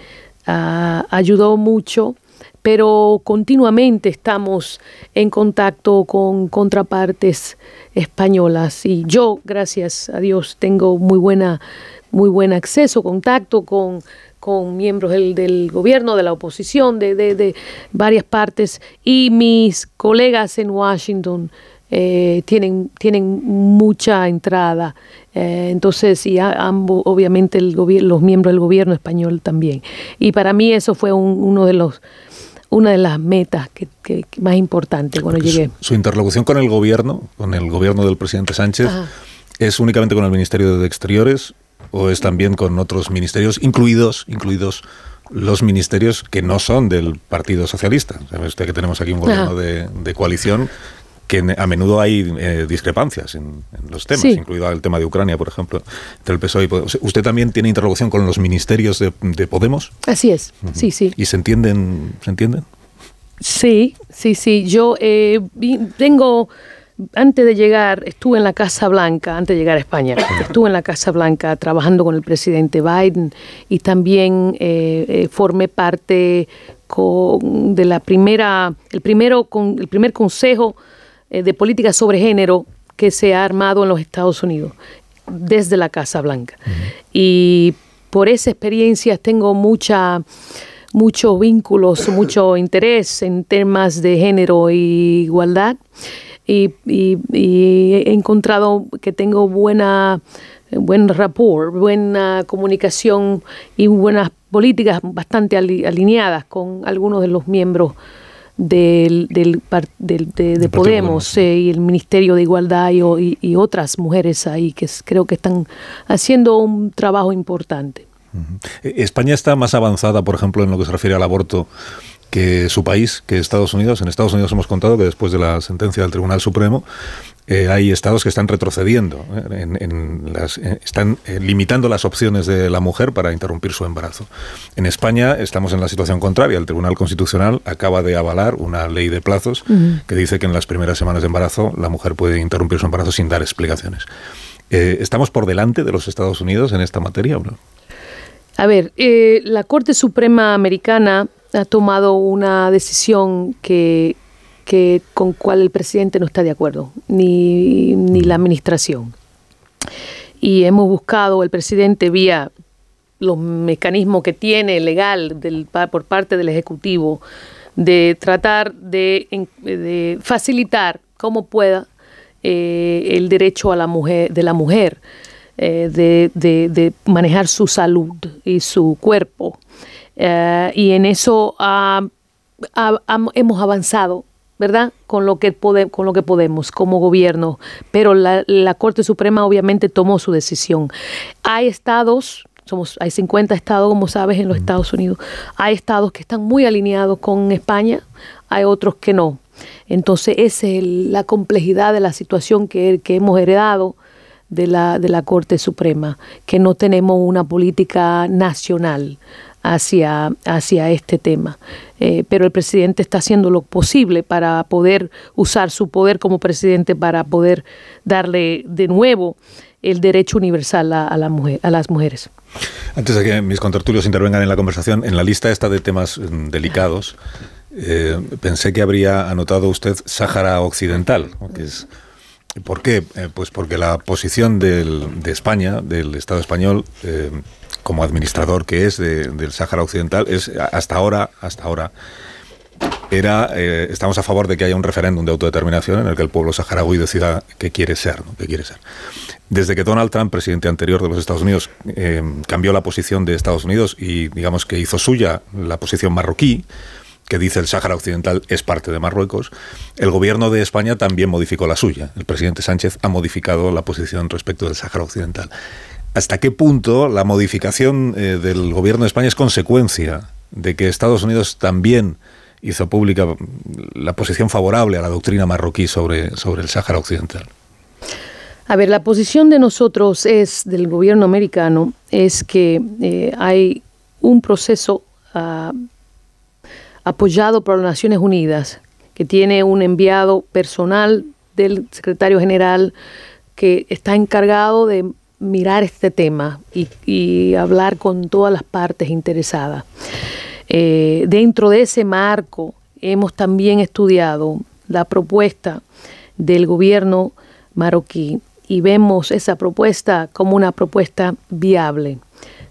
ah, ayudó mucho pero continuamente estamos en contacto con contrapartes españolas y yo, gracias a Dios, tengo muy buena muy buen acceso, contacto con, con miembros del, gobierno, de la oposición, de, de, varias partes y mis colegas en Washington eh, tienen, tienen mucha entrada. Eh, entonces, y ambos, obviamente, el los miembros del gobierno español también. Y para mí eso fue uno de los una de las metas que, más importantes cuando llegué. Su, interlocución con el gobierno, con el gobierno del presidente Sánchez, ¿es únicamente con el Ministerio de Exteriores o es también con otros ministerios, incluidos, incluidos los ministerios que no son del Partido Socialista? Usted que tenemos aquí un gobierno de, de, coalición que a menudo hay eh, discrepancias en, los temas, incluido el tema de Ucrania, por ejemplo, entre el PSOE y Podemos. ¿Usted también tiene interlocución con los ministerios de, Podemos? Así es, sí, sí. ¿Y se entienden? ¿Se entienden? Sí, sí, sí. Yo eh, tengo antes de llegar, estuve en la Casa Blanca, antes de llegar a España, estuve en la Casa Blanca trabajando con el presidente Biden y también eh, formé parte de la primera, el primero, con, el primer consejo eh, de política sobre género que se ha armado en los Estados Unidos desde la Casa Blanca. Y por esa experiencia tengo mucha muchos vínculos, *coughs* mucho interés en temas de género e igualdad y, he encontrado que tengo buena buen rapport, buena comunicación y buenas políticas bastante alineadas con algunos de los miembros del, del, de, Podemos eh, y el Ministerio de Igualdad y, y, otras mujeres ahí que creo que están haciendo un trabajo importante. Eh, España está más avanzada, por ejemplo, en lo que se refiere al aborto que su país, que Estados Unidos. En Estados Unidos hemos contado que después de la sentencia del Tribunal Supremo eh, hay estados que están retrocediendo, eh, en, las, eh, están limitando las opciones de la mujer para interrumpir su embarazo. En España estamos en la situación contraria. El Tribunal Constitucional acaba de avalar una ley de plazos que dice que en las primeras semanas de embarazo la mujer puede interrumpir su embarazo sin dar explicaciones. ¿Estamos por delante de los Estados Unidos en esta materia o no? A ver, la Corte Suprema Americana ha tomado una decisión que, que con cual el presidente no está de acuerdo, ni, ni la administración. Y hemos buscado el presidente vía los mecanismos que tiene legal del, por parte del Ejecutivo de tratar de, de facilitar como pueda eh, el derecho a la mujer, de la mujer eh, de, de, manejar su salud y su cuerpo. Eh, y en eso hemos avanzado, ¿verdad? Con lo, que con lo que podemos como gobierno. Pero la, la Corte Suprema obviamente tomó su decisión. Hay estados somos, hay 50 estados, como sabes, en los Estados Unidos. Hay estados que están muy alineados con España, hay otros que no. Entonces, esa es la complejidad de la situación que, que hemos heredado de la, de la Corte Suprema, que no tenemos una política nacional hacia, hacia este tema. Eh, pero el presidente está haciendo lo posible para poder usar su poder como presidente para poder darle de nuevo el derecho universal a, la mujer, a las mujeres. Antes de que mis contertulios intervengan en la conversación, en la lista esta de temas mm, delicados, eh, pensé que habría anotado usted Sáhara Occidental, que ¿Por qué? Eh, pues porque la posición de España, del Estado español, como administrador que es del Sáhara Occidental, es hasta ahora, hasta ahora, era, eh, estamos a favor de que haya un referéndum de autodeterminación en el que el pueblo saharaui decida qué quiere ser, qué quiere ser. Desde que Donald Trump, presidente anterior de los Estados Unidos, cambió la posición de Estados Unidos y digamos que hizo suya la posición marroquí, que dice el Sáhara Occidental es parte de Marruecos, el gobierno de España también modificó la suya. El presidente Sánchez ha modificado la posición respecto del Sáhara Occidental. ¿Hasta qué punto la modificación eh, del gobierno de España es consecuencia de que Estados Unidos también hizo pública la posición favorable a la doctrina marroquí sobre, sobre el Sáhara Occidental? A ver, la posición de nosotros es, del gobierno americano, es que eh, hay un proceso uh, apoyado por las Naciones Unidas, que tiene un enviado personal del secretario general que está encargado de mirar este tema y, hablar con todas las partes interesadas. Eh, dentro de ese marco hemos también estudiado la propuesta del gobierno marroquí y vemos esa propuesta como una propuesta viable.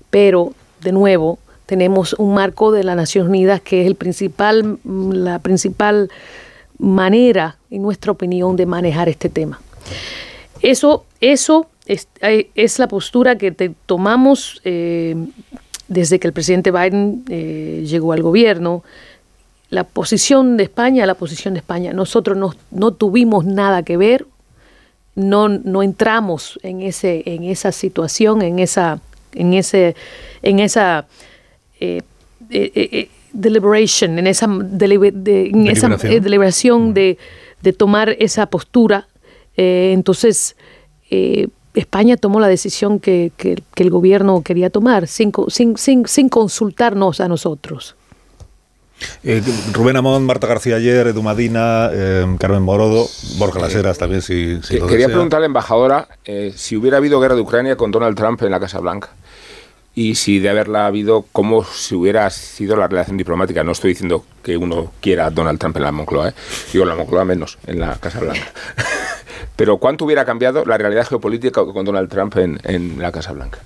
Pero, de nuevo, tenemos un marco de las Naciones Unidas que es el principal, la principal manera, en nuestra opinión, de manejar este tema. Eso, eso es, es la postura que tomamos eh, desde que el presidente Biden eh, llegó al gobierno. La posición de España, la posición de España. Nosotros no, no tuvimos nada que ver, no, no entramos en, ese, en esa situación, en esa, en ese, en esa eh, eh, eh, deliberation, en esa, deliberación de, tomar esa postura. entonces, España tomó la decisión que, el gobierno quería tomar sin, sin, sin, consultarnos a nosotros. Rubén Amón, Marta García Ayer, Edu Madina, Carmen Morodo, Borja Laseras también, si, Quería preguntarle a la embajadora si hubiera habido guerra de Ucrania con Donald Trump en la Casa Blanca y si de haberla habido, cómo si hubiera sido la relación diplomática. No estoy diciendo que uno quiera a Donald Trump en la Moncloa, ¿eh? digo la Moncloa menos, en la Casa Blanca. *laughs* Pero ¿cuánto hubiera cambiado la realidad geopolítica con Donald Trump en, en la Casa Blanca?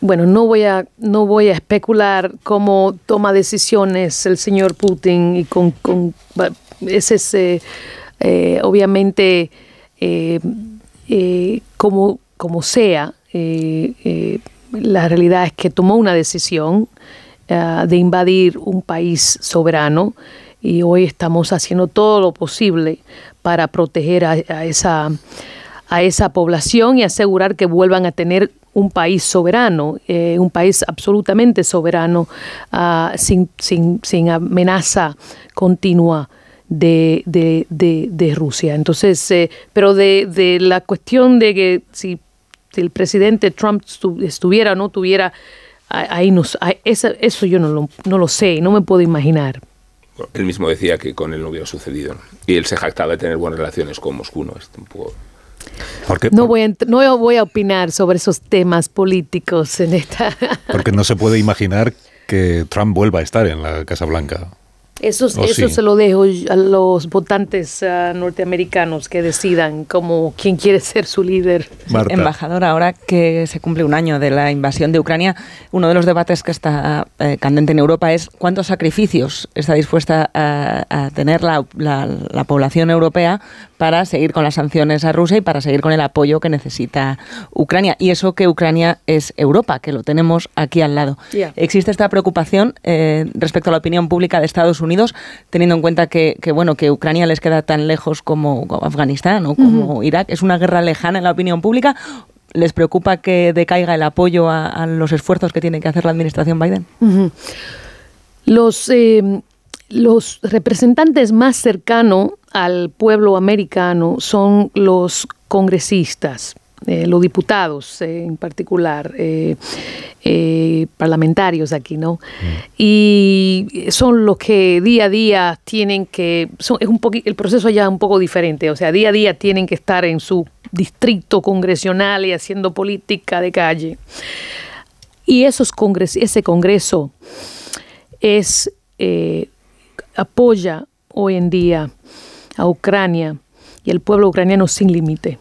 Bueno, no voy a no voy a especular cómo toma decisiones el señor Putin y con, con ese es eh, obviamente eh, como como sea eh, eh, la realidad es que tomó una decisión eh, de invadir un país soberano y hoy estamos haciendo todo lo posible para proteger a, esa, a esa población y asegurar que vuelvan a tener un país soberano, un país absolutamente soberano, ah, sin, sin, amenaza continua de, de, Rusia. Entonces, pero de, de, la cuestión de que si si el presidente Trump estuviera o no tuviera, ahí nos, eso, eso, yo no lo, no lo sé, no me puedo imaginar. Él mismo decía que con él no hubiera sucedido. Y él se jactaba de tener buenas relaciones con Moscú, ¿no? Es un poco... no, voy a, no voy a opinar sobre esos temas políticos en esta... Porque no se puede imaginar que Trump vuelva a estar en la Casa Blanca. Eso, oh, eso se lo dejo a los votantes ah, norteamericanos que decidan cómo quién quiere *laughs* ser su líder. Embajador, ahora que se cumple un año de la invasión de Ucrania, uno de los debates que está eh, candente en Europa es cuántos sacrificios está dispuesta a, tener la, la, población europea para seguir con las sanciones a Rusia y para seguir con el apoyo que necesita Ucrania. Y eso que Ucrania es Europa, que lo tenemos aquí al lado. Existe esta preocupación eh, respecto a la opinión pública de Estados Unidos teniendo en cuenta que, bueno, que Ucrania les queda tan lejos como Afganistán o como Irak. ¿Es una guerra lejana en la opinión pública? ¿Les preocupa que decaiga el apoyo a, los esfuerzos que tiene que hacer la administración Biden? Los, eh, los representantes más cercanos al pueblo americano son los congresistas, eh, los diputados eh, en particular, eh, parlamentarios aquí, ¿no? Mm. Y son los que día a día tienen que, son, es un el proceso allá es un poco diferente, o sea, día a día tienen que estar en su distrito congresional y haciendo política de calle. Y esos congres, ese congreso es, apoya hoy en día a Ucrania y el pueblo ucraniano sin límite.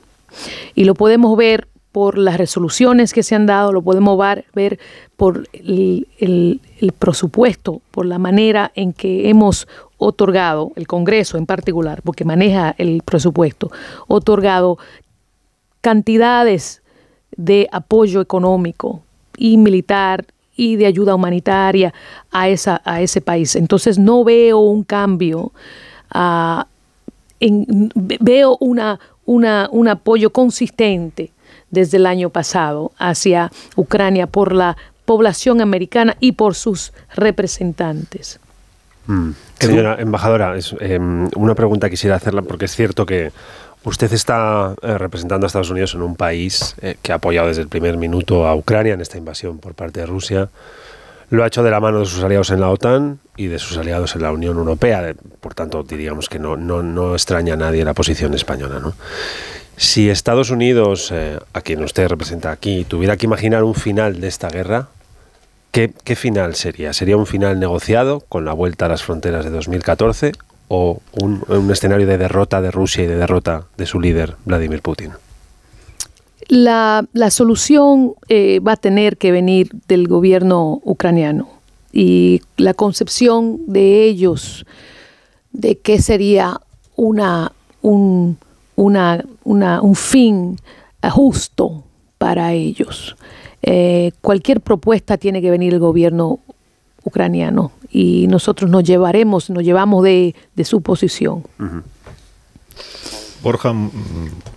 Y lo podemos ver por las resoluciones que se han dado, lo podemos ver, por el, presupuesto, por la manera en que hemos otorgado, el Congreso en particular, porque maneja el presupuesto, otorgado cantidades de apoyo económico y militar y de ayuda humanitaria a, esa, a ese país. Entonces no veo un cambio, ah, veo una, un apoyo consistente desde el año pasado hacia Ucrania por la población americana y por sus representantes. Mm. Señora embajadora, em, una pregunta quisiera hacerla porque es cierto que usted está eh, representando a Estados Unidos en un país eh, que ha apoyado desde el primer minuto a Ucrania en esta invasión por parte de Rusia. Lo ha hecho de la mano de sus aliados en la OTAN y de sus aliados en la Unión Europea. Por tanto, diríamos que no, no, no extraña a nadie la posición española. ¿no? Si Estados Unidos, eh, a quien usted representa aquí, tuviera que imaginar un final de esta guerra, ¿qué, ¿qué, final sería? ¿Sería un final negociado con la vuelta a las fronteras de 2014 o un, un escenario de derrota de Rusia y de derrota de su líder, Vladimir Putin? La, solución eh, va a tener que venir del gobierno ucraniano y la concepción de ellos de qué sería una, un, un fin justo para ellos. Eh, cualquier propuesta tiene que venir del gobierno ucraniano y nosotros nos llevaremos, nos llevamos de, su posición. Borja, mm,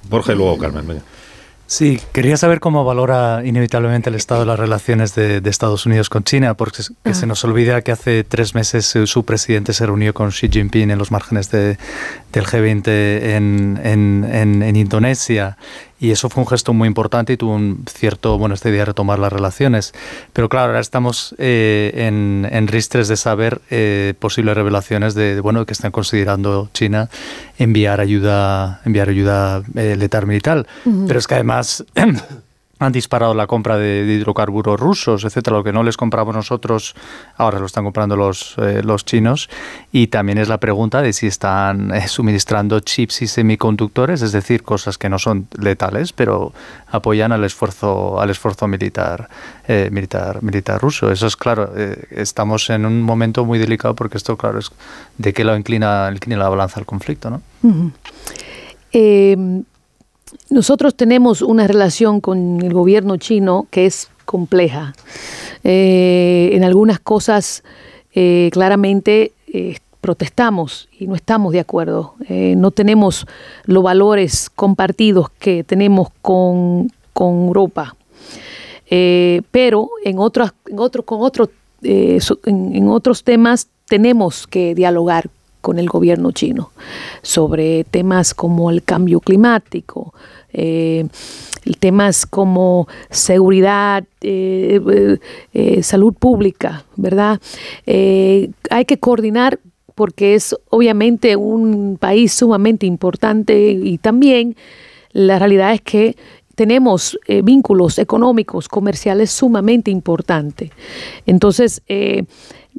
Borja y luego Carmen. Sí, quería saber cómo valora inevitablemente el estado de las relaciones de, Estados Unidos con China, porque que se nos olvida que hace tres meses su presidente se reunió con Xi Jinping en los márgenes de, del G20 en, en, en Indonesia y eso fue un gesto muy importante y tuvo un cierto, bueno, este día retomar las relaciones. Pero claro, ahora estamos eh, en, en, ristres de saber eh, posibles revelaciones de, bueno, que están considerando China enviar ayuda, enviar ayuda eh, letal militar. Pero es que además *clears throat* han disparado la compra de, hidrocarburos rusos, etcétera, lo que no les compramos nosotros, ahora lo están comprando los, eh, los chinos. Y también es la pregunta de si están eh, *laughs* suministrando chips y semiconductores, es decir, cosas que no son letales, pero apoyan al esfuerzo, al esfuerzo militar, eh, militar, militar ruso. Eso es claro, estamos en un momento muy delicado porque esto, claro, es de qué lado inclina, inclina la balanza al conflicto, ¿no? Nosotros tenemos una relación con el gobierno chino que es compleja. Eh, en algunas cosas eh, claramente eh, protestamos y no estamos de acuerdo. no tenemos los valores compartidos que tenemos con, Europa. pero en, otras, en, otros con otros en otros temas tenemos que dialogar con el gobierno chino sobre temas como el cambio climático, eh, temas como seguridad, eh, eh, salud pública, ¿verdad? hay que coordinar porque es obviamente un país sumamente importante y también la realidad es que tenemos vínculos económicos, comerciales sumamente importantes. Entonces,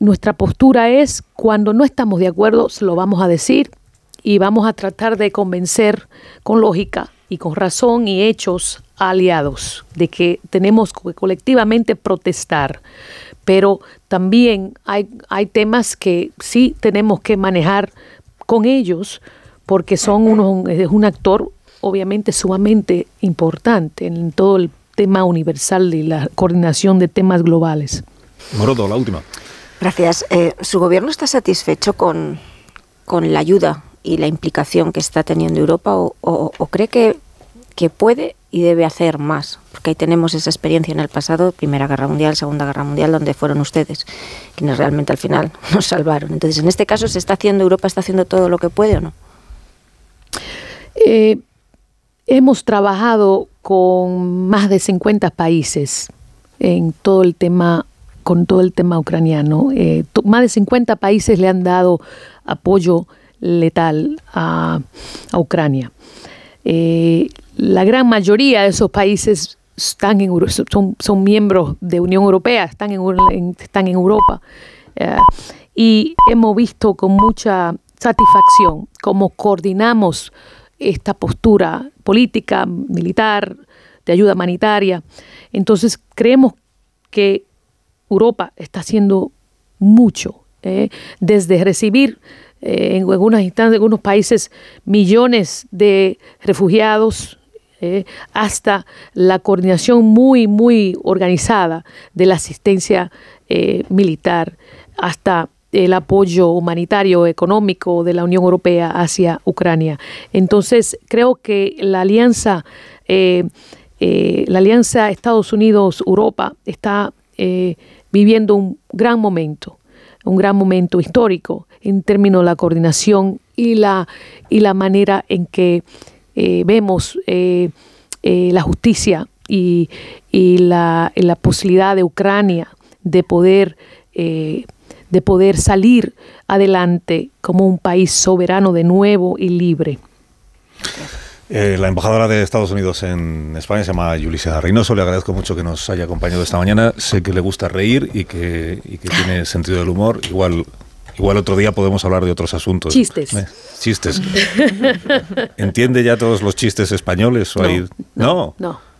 nuestra postura es, cuando no estamos de acuerdo, se lo vamos a decir y vamos a tratar de convencer con lógica y con razón y hechos aliados de que tenemos que colectivamente protestar. Pero también hay, hay temas que sí tenemos que manejar con ellos porque son unos, es un actor obviamente sumamente importante en todo el tema universal y la coordinación de temas globales. Morodo, la última. Gracias. Eh, ¿Su gobierno está satisfecho con, con, la ayuda y la implicación que está teniendo Europa o, cree que, que, puede y debe hacer más? Porque ahí tenemos esa experiencia en el pasado, Primera Guerra Mundial, Segunda Guerra Mundial, donde fueron ustedes quienes realmente al final *laughs* nos salvaron. Entonces, en este caso, ¿se está haciendo, Europa está haciendo todo lo que puede o no? Eh, Hemos trabajado con más de 50 países en todo el tema, con todo el tema ucraniano. Eh, más de 50 países le han dado apoyo letal a, Ucrania. Eh, la gran mayoría de esos países están en, son, son miembros de Unión Europea, están en, Europa. Eh, y hemos visto con mucha satisfacción cómo coordinamos esta postura política, militar, de ayuda humanitaria. Entonces creemos que Europa está haciendo mucho, ¿eh? desde recibir eh, en algunas instancias, en algunos países, millones de refugiados, ¿eh? hasta la coordinación muy, muy organizada de la asistencia militar, hasta el apoyo humanitario económico de la Unión Europea hacia Ucrania. Entonces, creo que la alianza, la alianza Estados Unidos-Europa está viviendo un gran momento, un gran momento histórico en términos de la coordinación y la, y la manera en que vemos la justicia y, la, la, posibilidad de Ucrania de poder de poder salir adelante como un país soberano de nuevo y libre. Eh, la embajadora de Estados Unidos en España se llama Yulisa Reynoso. Le agradezco mucho que nos haya acompañado esta mañana. Sé que le gusta reír y que, tiene *laughs* sentido del humor. Igual, igual otro día podemos hablar de otros asuntos. Chistes. Eh, chistes. *laughs* ¿Entiende ya todos los chistes españoles? no. no.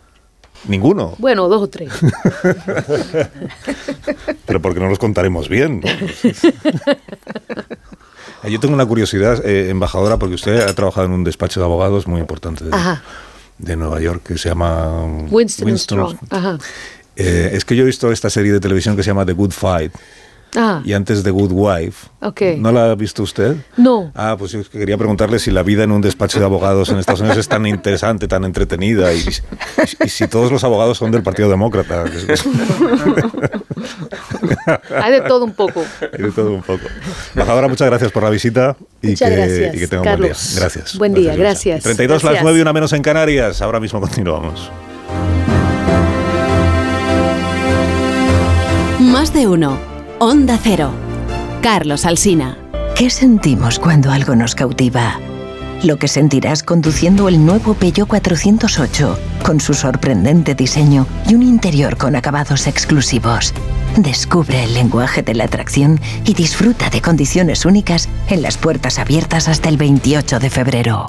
Ninguno. Bueno, dos o tres. *laughs* Pero porque no los contaremos bien. Yo tengo una curiosidad, eh, embajadora, porque usted ha trabajado en un despacho de abogados muy importante de, Nueva York que se llama Winston, Strong. Eh, es que yo he visto esta serie de televisión que se llama The Good Fight Ah. Y antes de Good Wife. Okay. ¿No la ha visto usted? No. Ah, pues yo quería preguntarle si la vida en un despacho de abogados en Estados Unidos es tan interesante, tan entretenida y, si todos los abogados son del Partido Demócrata. Hay de todo un poco. Hay de todo un poco. Embajadora, muchas gracias por la visita y, muchas que, gracias, y que tenga un buen día. Gracias. Buen día, gracias. 32 las 9 y una menos en Canarias. Ahora mismo continuamos. Más de uno. Onda Cero. Carlos Alsina. ¿Qué sentimos cuando algo nos cautiva? Lo que sentirás conduciendo el nuevo Peugeot 408, con su sorprendente diseño y un interior con acabados exclusivos. Descubre el lenguaje de la atracción y disfruta de condiciones únicas en las puertas abiertas hasta el 28 de febrero.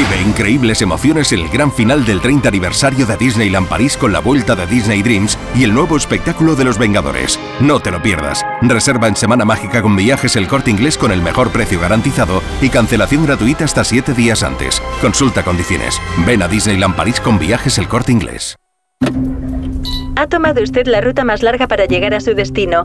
Vive increíbles emociones el gran final del 30 aniversario de Disneyland París con la vuelta de Disney Dreams y el nuevo espectáculo de los Vengadores. No te lo pierdas. Reserva en Semana Mágica con viajes el corte inglés con el mejor precio garantizado y cancelación gratuita hasta 7 días antes. Consulta condiciones. Ven a Disneyland París con viajes el corte inglés. Ha tomado usted la ruta más larga para llegar a su destino.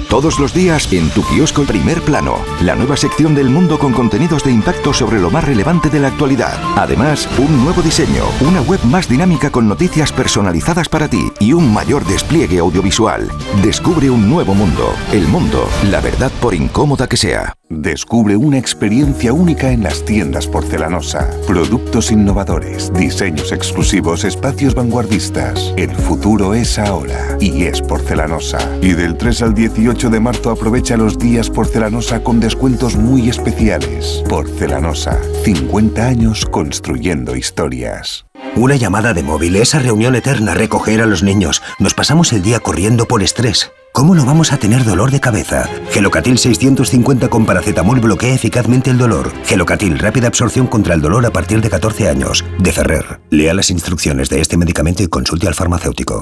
Todos los días en tu kiosco Primer Plano, la nueva sección del mundo con contenidos de impacto sobre lo más relevante de la actualidad. Además, un nuevo diseño, una web más dinámica con noticias personalizadas para ti y un mayor despliegue audiovisual. Descubre un nuevo mundo. El mundo, la verdad por incómoda que sea. Descubre una experiencia única en las tiendas porcelanosa. Productos innovadores, diseños exclusivos, espacios vanguardistas. El futuro es ahora y es porcelanosa. Y del 3 al 18 de marzo aprovecha los días porcelanosa con descuentos muy especiales. Porcelanosa, 50 años construyendo historias. Una llamada de móvil, esa reunión eterna, recoger a los niños. Nos pasamos el día corriendo por estrés. ¿Cómo no vamos a tener dolor de cabeza? Gelocatil 650 con paracetamol bloquea eficazmente el dolor. Gelocatil, rápida absorción contra el dolor a partir de 14 años. De Ferrer. Lea las instrucciones de este medicamento y consulte al farmacéutico.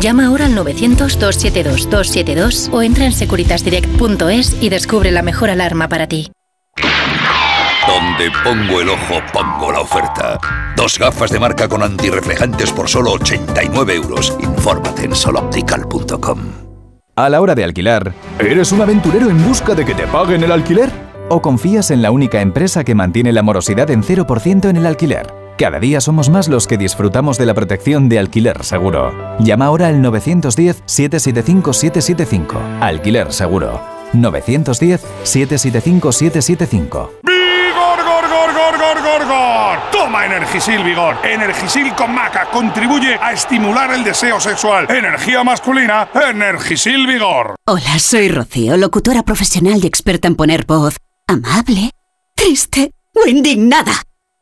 Llama ahora al 900-272-272 o entra en securitasdirect.es y descubre la mejor alarma para ti. Donde pongo el ojo, pongo la oferta. Dos gafas de marca con antirreflejantes por solo 89 euros. Infórmate en soloptical.com. A la hora de alquilar, ¿eres un aventurero en busca de que te paguen el alquiler? ¿O confías en la única empresa que mantiene la morosidad en 0% en el alquiler? Cada día somos más los que disfrutamos de la protección de Alquiler Seguro. Llama ahora al 910-775-775. Alquiler Seguro. 910-775-775. ¡Vigor, gor, gor, gor, gor, gor, gor! Toma Energisil Vigor. Energisil con maca contribuye a estimular el deseo sexual. Energía masculina, Energisil Vigor. Hola, soy Rocío, locutora profesional y experta en poner voz amable, triste o indignada.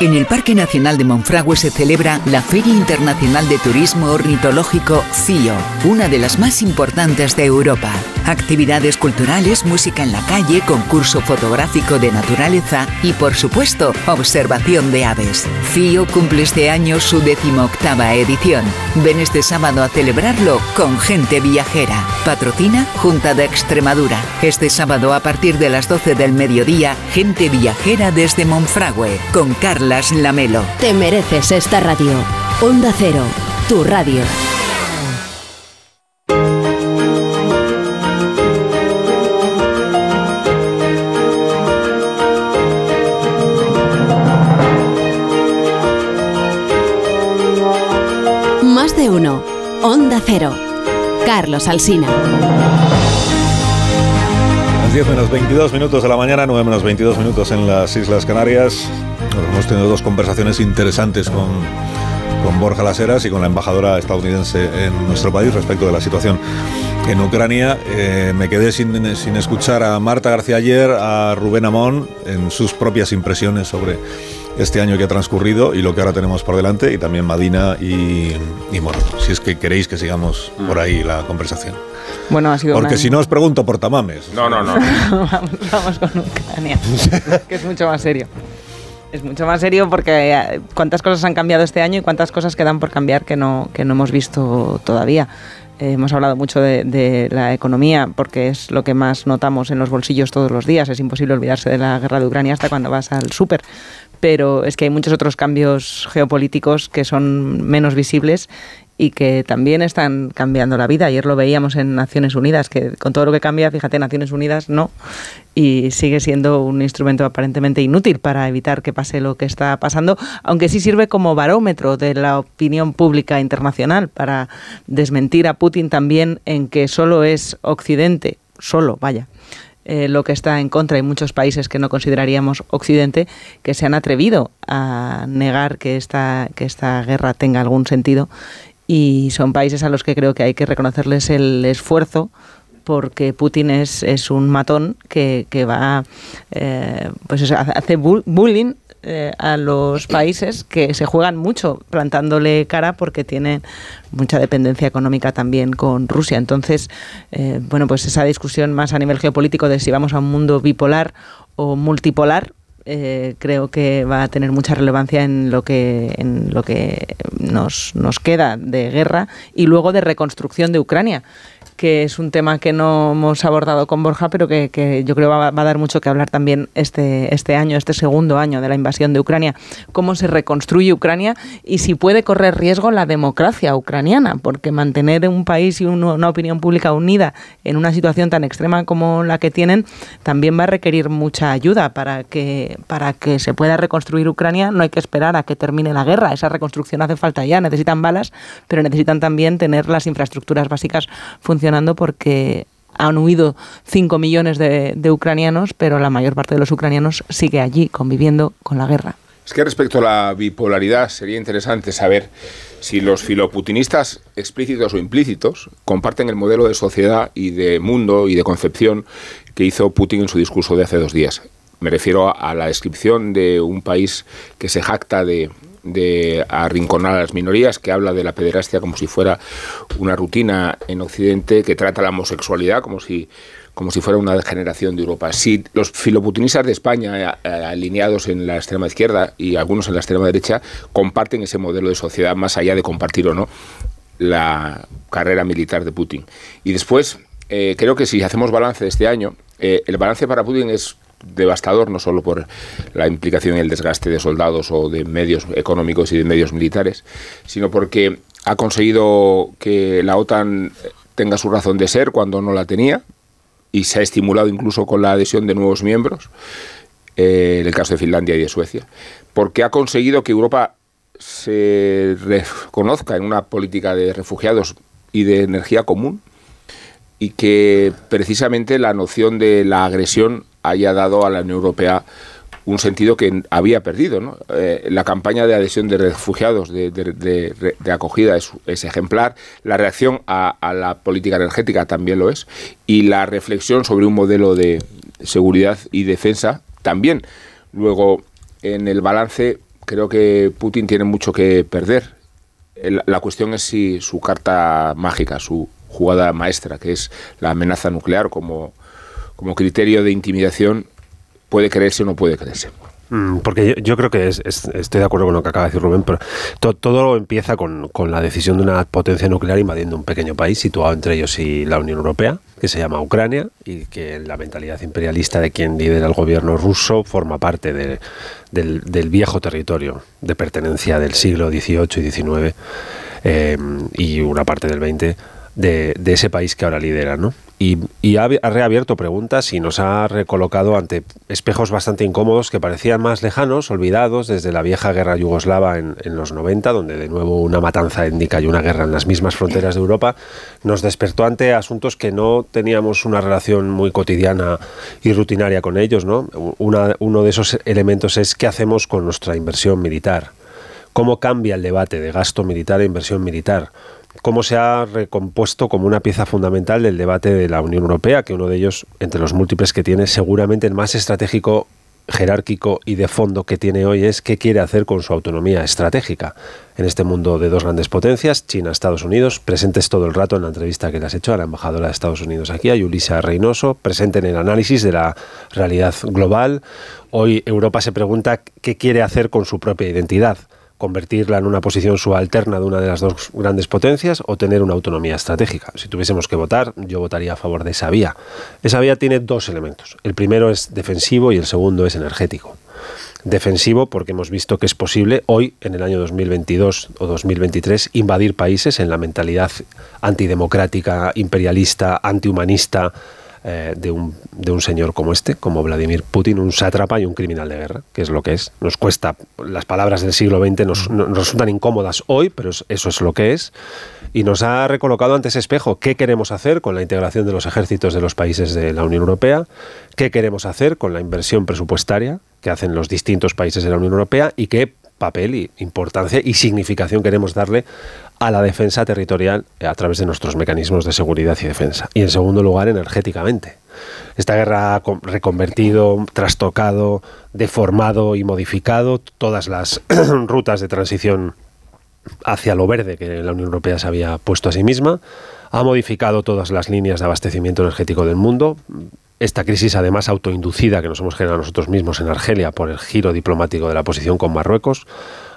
En el Parque Nacional de Monfragüe se celebra la Feria Internacional de Turismo Ornitológico CIO, una de las más importantes de Europa. Actividades culturales, música en la calle, concurso fotográfico de naturaleza y, por supuesto, observación de aves. CIO cumple este año su decimoctava edición. Ven este sábado a celebrarlo con gente viajera. Patrocina Junta de Extremadura. Este sábado a partir de las 12 del mediodía, gente viajera desde Monfragüe, con Carlas Lamelo. Te mereces esta radio. Onda Cero, tu radio. Más de uno. Onda Cero. Carlos Alsina. Las 10 menos 22 minutos de la mañana, 9 menos 22 minutos en las Islas Canarias. Hemos tenido dos conversaciones interesantes con, con Borja Laseras y con la embajadora estadounidense en nuestro país respecto de la situación en Ucrania. Eh, me quedé sin, sin, escuchar a Marta García ayer, a Rubén Amón, en sus propias impresiones sobre este año que ha transcurrido y lo que ahora tenemos por delante, y también Madina y, y si es que queréis que sigamos por ahí la conversación. Bueno, ha sido Porque si no os pregunto por tamames. No, no, no. *laughs* vamos, vamos con Ucrania, *laughs* que es mucho más serio. Es mucho más serio porque eh, cuántas cosas han cambiado este año y cuántas cosas quedan por cambiar que no, que no hemos visto todavía. Eh, hemos hablado mucho de, de, la economía porque es lo que más notamos en los bolsillos todos los días. Es imposible olvidarse de la guerra de Ucrania hasta cuando vas al súper pero es que hay muchos otros cambios geopolíticos que son menos visibles y que también están cambiando la vida. Ayer lo veíamos en Naciones Unidas, que con todo lo que cambia, fíjate, Naciones Unidas no, y sigue siendo un instrumento aparentemente inútil para evitar que pase lo que está pasando, aunque sí sirve como barómetro de la opinión pública internacional para desmentir a Putin también en que solo es Occidente, solo, vaya, eh, lo que está en contra. Hay muchos países que no consideraríamos Occidente que se han atrevido a negar que esta, que esta guerra tenga algún sentido y son países a los que creo que hay que reconocerles el esfuerzo porque Putin es, es un matón que, que va, eh, pues hace bullying eh, a los países que se juegan mucho plantándole cara porque tienen mucha dependencia económica también con Rusia. Entonces, eh, bueno, pues esa discusión más a nivel geopolítico de si vamos a un mundo bipolar o multipolar, eh, creo que va a tener mucha relevancia en lo que en lo que nos, nos queda de guerra y luego de reconstrucción de Ucrania que es un tema que no hemos abordado con Borja, pero que, yo creo va, va, a dar mucho que hablar también este, este año, este segundo año de la invasión de Ucrania. Cómo se reconstruye Ucrania y si puede correr riesgo la democracia ucraniana, porque mantener un país y una opinión pública unida en una situación tan extrema como la que tienen también va a requerir mucha ayuda para que, para que se pueda reconstruir Ucrania. No hay que esperar a que termine la guerra, esa reconstrucción hace falta ya. Necesitan balas, pero necesitan también tener las infraestructuras básicas funcionando porque han huido 5 millones de, ucranianos, pero la mayor parte de los ucranianos sigue allí conviviendo con la guerra. Es que respecto a la bipolaridad sería interesante saber si los filoputinistas explícitos o implícitos comparten el modelo de sociedad y de mundo y de concepción que hizo Putin en su discurso de hace dos días. Me refiero a la descripción de un país que se jacta de de arrinconar a las minorías, que habla de la pederastia como si fuera una rutina en Occidente, que trata la homosexualidad como si como si fuera una degeneración de Europa. Si los filoputinistas de España, eh, alineados en la extrema izquierda y algunos en la extrema derecha, comparten ese modelo de sociedad, más allá de compartir o no la carrera militar de Putin. Y después, eh, creo que si hacemos balance de este año, eh, el balance para Putin es devastador, no solo por la implicación y el desgaste de soldados o de medios económicos y de medios militares, sino porque ha conseguido que la OTAN tenga su razón de ser cuando no la tenía y se ha estimulado incluso con la adhesión de nuevos miembros, eh, en el caso de Finlandia y de Suecia, porque ha conseguido que Europa se reconozca en una política de refugiados y de energía común y que precisamente la noción de la agresión haya dado a la Unión Europea un sentido que había perdido. Eh, la campaña de adhesión de refugiados, de, acogida, es, ejemplar. La reacción a, la política energética también lo es. Y la reflexión sobre un modelo de seguridad y defensa también. Luego, en el balance, creo que Putin tiene mucho que perder. la cuestión es si su carta mágica, su jugada maestra, que es la amenaza nuclear como como criterio de intimidación puede creerse o no puede creerse. Mm, porque yo, creo que estoy de acuerdo con lo que acaba de decir Rubén, pero todo empieza con, la decisión de una potencia nuclear invadiendo un pequeño país situado entre ellos y la Unión Europea, que se llama Ucrania, y que la mentalidad imperialista de quien lidera el gobierno ruso forma parte del, viejo territorio de pertenencia del siglo XVIII y XIX eh, y una parte del XX de, ese país que ahora lidera, ¿no? Y, ha, reabierto preguntas y nos ha recolocado ante espejos bastante incómodos que parecían más lejanos, olvidados desde la vieja guerra yugoslava en, los 90, donde de nuevo una matanza étnica y una guerra en las mismas fronteras de Europa nos despertó ante asuntos que no teníamos una relación muy cotidiana y rutinaria con ellos. ¿no? uno de esos elementos es qué hacemos con nuestra inversión militar. ¿Cómo cambia el debate de gasto militar e inversión militar? Cómo se ha recompuesto como una pieza fundamental del debate de la Unión Europea, que uno de ellos, entre los múltiples que tiene, seguramente el más estratégico jerárquico y de fondo que tiene hoy es qué quiere hacer con su autonomía estratégica en este mundo de dos grandes potencias, China, Estados Unidos, presentes todo el rato en la entrevista que le has hecho a la embajadora de Estados Unidos aquí, a Yulisa Reynoso, presente en el análisis de la realidad global. Hoy Europa se pregunta qué quiere hacer con su propia identidad convertirla en una posición subalterna de una de las dos grandes potencias o tener una autonomía estratégica. Si tuviésemos que votar, yo votaría a favor de esa vía. Esa vía tiene dos elementos. El primero es defensivo y el segundo es energético. Defensivo porque hemos visto que es posible hoy, en el año 2022 o 2023, invadir países en la mentalidad antidemocrática, imperialista, antihumanista, eh, de, un, de un señor como este, como Vladimir Putin, un sátrapa y un criminal de guerra, que es lo que es. Nos cuesta, las palabras del siglo XX nos, nos resultan incómodas hoy, pero eso es lo que es. Y nos ha recolocado ante ese espejo qué queremos hacer con la integración de los ejércitos de los países de la Unión Europea, qué queremos hacer con la inversión presupuestaria que hacen los distintos países de la Unión Europea y qué papel y importancia y significación queremos darle a la defensa territorial a través de nuestros mecanismos de seguridad y defensa. Y en segundo lugar, energéticamente. Esta guerra ha reconvertido, trastocado, deformado y modificado todas las *clears throat* rutas de transición hacia lo verde que la Unión Europea se había puesto a sí misma, ha modificado todas las líneas de abastecimiento energético del mundo. Esta crisis, además autoinducida que nos hemos generado nosotros mismos en Argelia por el giro diplomático de la posición con Marruecos,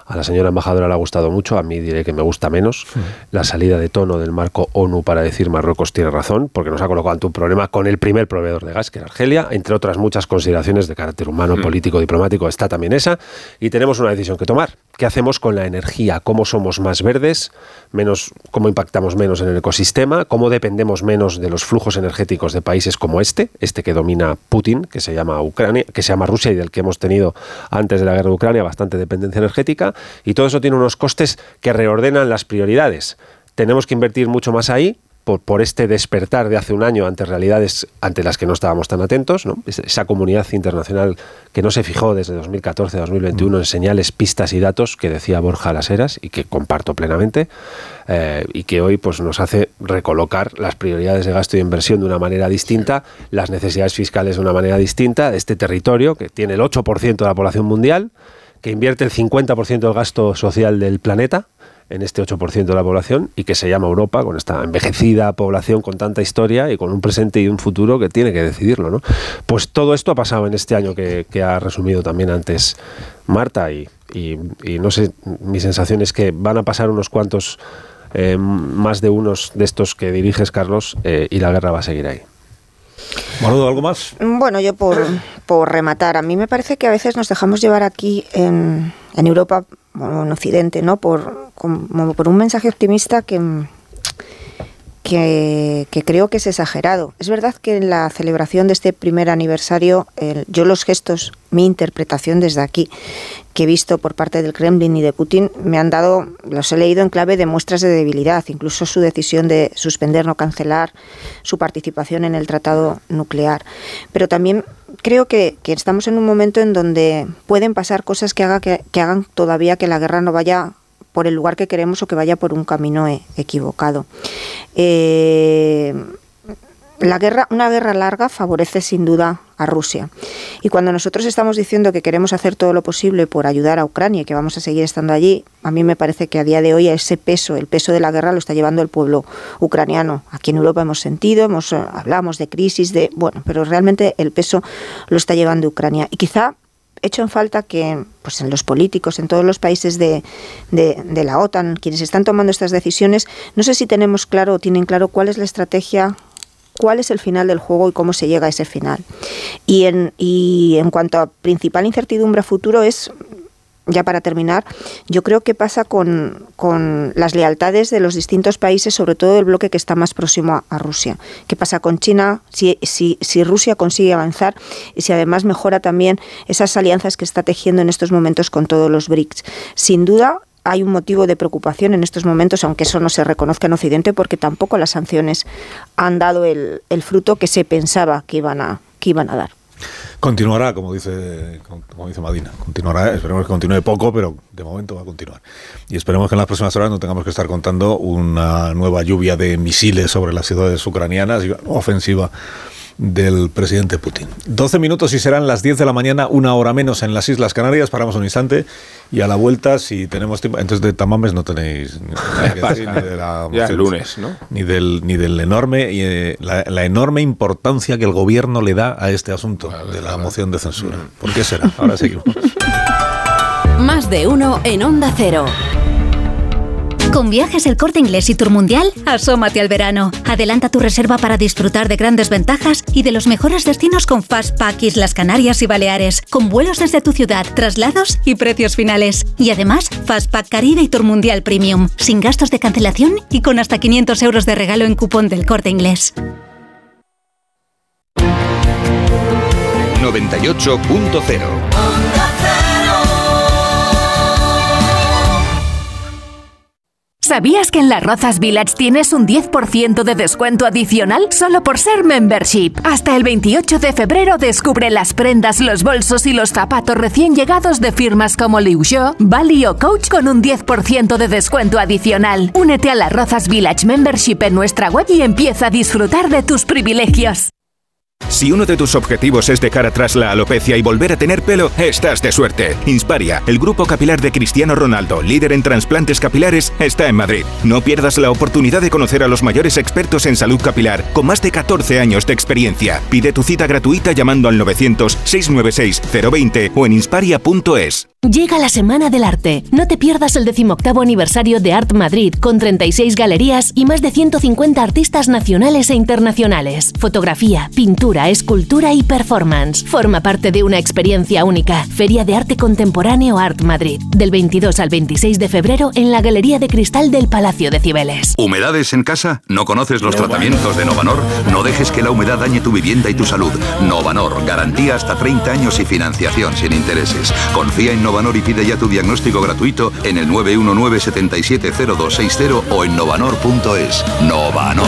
a la señora embajadora le ha gustado mucho, a mí diré que me gusta menos. La salida de tono del marco ONU para decir Marruecos tiene razón, porque nos ha colocado ante un problema con el primer proveedor de gas, que era Argelia, entre otras muchas consideraciones de carácter humano, político, diplomático, está también esa. Y tenemos una decisión que tomar. ¿Qué hacemos con la energía? ¿Cómo somos más verdes? Menos, ¿Cómo impactamos menos en el ecosistema? ¿Cómo dependemos menos de los flujos energéticos de países como este? Este que domina Putin, que se llama Ucrania, que se llama Rusia y del que hemos tenido antes de la guerra de Ucrania bastante dependencia energética. Y todo eso tiene unos costes que reordenan las prioridades. Tenemos que invertir mucho más ahí por, este despertar de hace un año ante realidades ante las que no estábamos tan atentos, ¿no? esa comunidad internacional que no se fijó desde 2014 a 2021 en señales, pistas y datos que decía Borja Las Heras y que comparto plenamente eh, y que hoy pues, nos hace recolocar las prioridades de gasto y inversión de una manera distinta, las necesidades fiscales de una manera distinta, de este territorio que tiene el 8% de la población mundial, que invierte el 50% del gasto social del planeta, en este 8% de la población y que se llama Europa, con esta envejecida población con tanta historia y con un presente y un futuro que tiene que decidirlo. ¿no? Pues todo esto ha pasado en este año que, ha resumido también antes Marta y, no sé, mi sensación es que van a pasar unos cuantos, eh, más de unos de estos que diriges, Carlos, eh, y la guerra va a seguir ahí. Manudo, ¿algo más? Bueno, yo por, por rematar, a mí me parece que a veces nos dejamos llevar aquí en, en Europa en Occidente, ¿no? Por, como por un mensaje optimista que, que, creo que es exagerado. Es verdad que en la celebración de este primer aniversario, yo los gestos, mi interpretación desde aquí, que he visto por parte del Kremlin y de Putin, me han dado, los he leído en clave de muestras de debilidad, incluso su decisión de suspender, no cancelar su participación en el tratado nuclear. Pero también creo que, estamos en un momento en donde pueden pasar cosas que, haga que, que hagan todavía que la guerra no vaya por el lugar que queremos o que vaya por un camino e, equivocado. Eh, la guerra, una guerra larga favorece sin duda a Rusia. Y cuando nosotros estamos diciendo que queremos hacer todo lo posible por ayudar a Ucrania y que vamos a seguir estando allí, a mí me parece que a día de hoy ese peso, el peso de la guerra lo está llevando el pueblo ucraniano. Aquí en Europa hemos sentido, hemos eh, hablamos de crisis, de bueno, pero realmente el peso lo está llevando Ucrania. Y quizá hecho en falta que pues en los políticos, en todos los países de, de, la OTAN, quienes están tomando estas decisiones, no sé si tenemos claro o tienen claro cuál es la estrategia cuál es el final del juego y cómo se llega a ese final. Y en, y en cuanto a principal incertidumbre futuro es ya para terminar, yo creo que pasa con, las lealtades de los distintos países, sobre todo el bloque que está más próximo a, Rusia. ¿Qué pasa con China? Si, si, si, Rusia consigue avanzar y si además mejora también esas alianzas que está tejiendo en estos momentos con todos los BRICS. Sin duda, hay un motivo de preocupación en estos momentos, aunque eso no se reconozca en Occidente, porque tampoco las sanciones han dado el, el fruto que se pensaba que iban a, que iban a dar. Continuará, como dice, como dice Madina. Continuará, esperemos que continúe poco, pero de momento va a continuar. Y esperemos que en las próximas horas no tengamos que estar contando una nueva lluvia de misiles sobre las ciudades ucranianas, ofensiva del presidente Putin. 12 minutos y serán las 10 de la mañana, una hora menos en las Islas Canarias. Paramos un instante y a la vuelta, si tenemos tiempo. Entonces, de Tamames no tenéis nada que decir, ni de la Ya moción, lunes, ¿no? Ni del, ni del enorme, y, eh, la, la enorme importancia que el gobierno le da a este asunto de la moción de censura. ¿Por qué será? Ahora seguimos. *laughs* Más de uno en Onda Cero. Con viajes el corte inglés y Tour Mundial, asómate al verano. Adelanta tu reserva para disfrutar de grandes ventajas y de los mejores destinos con Fastpack Islas Canarias y Baleares, con vuelos desde tu ciudad, traslados y precios finales. Y además, Fastpack Caribe y Tour Mundial Premium, sin gastos de cancelación y con hasta 500 euros de regalo en cupón del corte inglés. 98.0 ¿Sabías que en las Rozas Village tienes un 10% de descuento adicional solo por ser membership? Hasta el 28 de febrero descubre las prendas, los bolsos y los zapatos recién llegados de firmas como Liu Xiu, Bali o Coach con un 10% de descuento adicional. Únete a las Rozas Village Membership en nuestra web y empieza a disfrutar de tus privilegios. Si uno de tus objetivos es dejar atrás la alopecia y volver a tener pelo, estás de suerte. Insparia, el grupo capilar de Cristiano Ronaldo, líder en trasplantes capilares, está en Madrid. No pierdas la oportunidad de conocer a los mayores expertos en salud capilar, con más de 14 años de experiencia. Pide tu cita gratuita llamando al 900-696-020 o en insparia.es. Llega la Semana del Arte. No te pierdas el decimoctavo aniversario de Art Madrid, con 36 galerías y más de 150 artistas nacionales e internacionales. Fotografía, pintura, escultura y performance. Forma parte de una experiencia única. Feria de Arte Contemporáneo Art Madrid. Del 22 al 26 de febrero en la Galería de Cristal del Palacio de Cibeles. ¿Humedades en casa? ¿No conoces los tratamientos de Novanor? No dejes que la humedad dañe tu vivienda y tu salud. Novanor, garantía hasta 30 años y financiación sin intereses. Confía en Novanor y pide ya tu diagnóstico gratuito en el 919-770260 o en novanor.es. Novanor.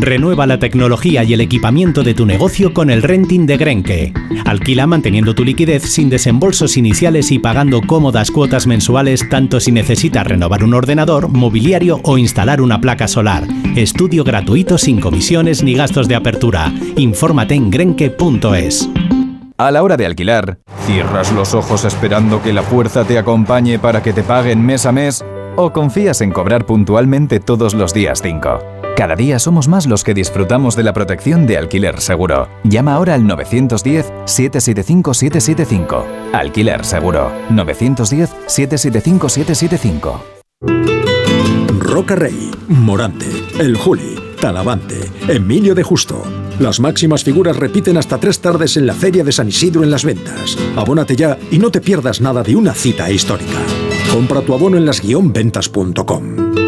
Renueva la tecnología y el equipamiento de tu negocio con el renting de Grenke. Alquila manteniendo tu liquidez sin desembolsos iniciales y pagando cómodas cuotas mensuales tanto si necesitas renovar un ordenador, mobiliario o instalar una placa solar. Estudio gratuito sin comisiones ni gastos de apertura. Infórmate en grenke.es. A la hora de alquilar, ¿cierras los ojos esperando que la fuerza te acompañe para que te paguen mes a mes? ¿O confías en cobrar puntualmente todos los días 5? Cada día somos más los que disfrutamos de la protección de alquiler seguro. Llama ahora al 910-775-775. Alquiler seguro. 910-775-775. Roca Rey, Morante, El Juli, Talavante, Emilio de Justo. Las máximas figuras repiten hasta tres tardes en la Feria de San Isidro en las ventas. Abónate ya y no te pierdas nada de una cita histórica. Compra tu abono en las-ventas.com.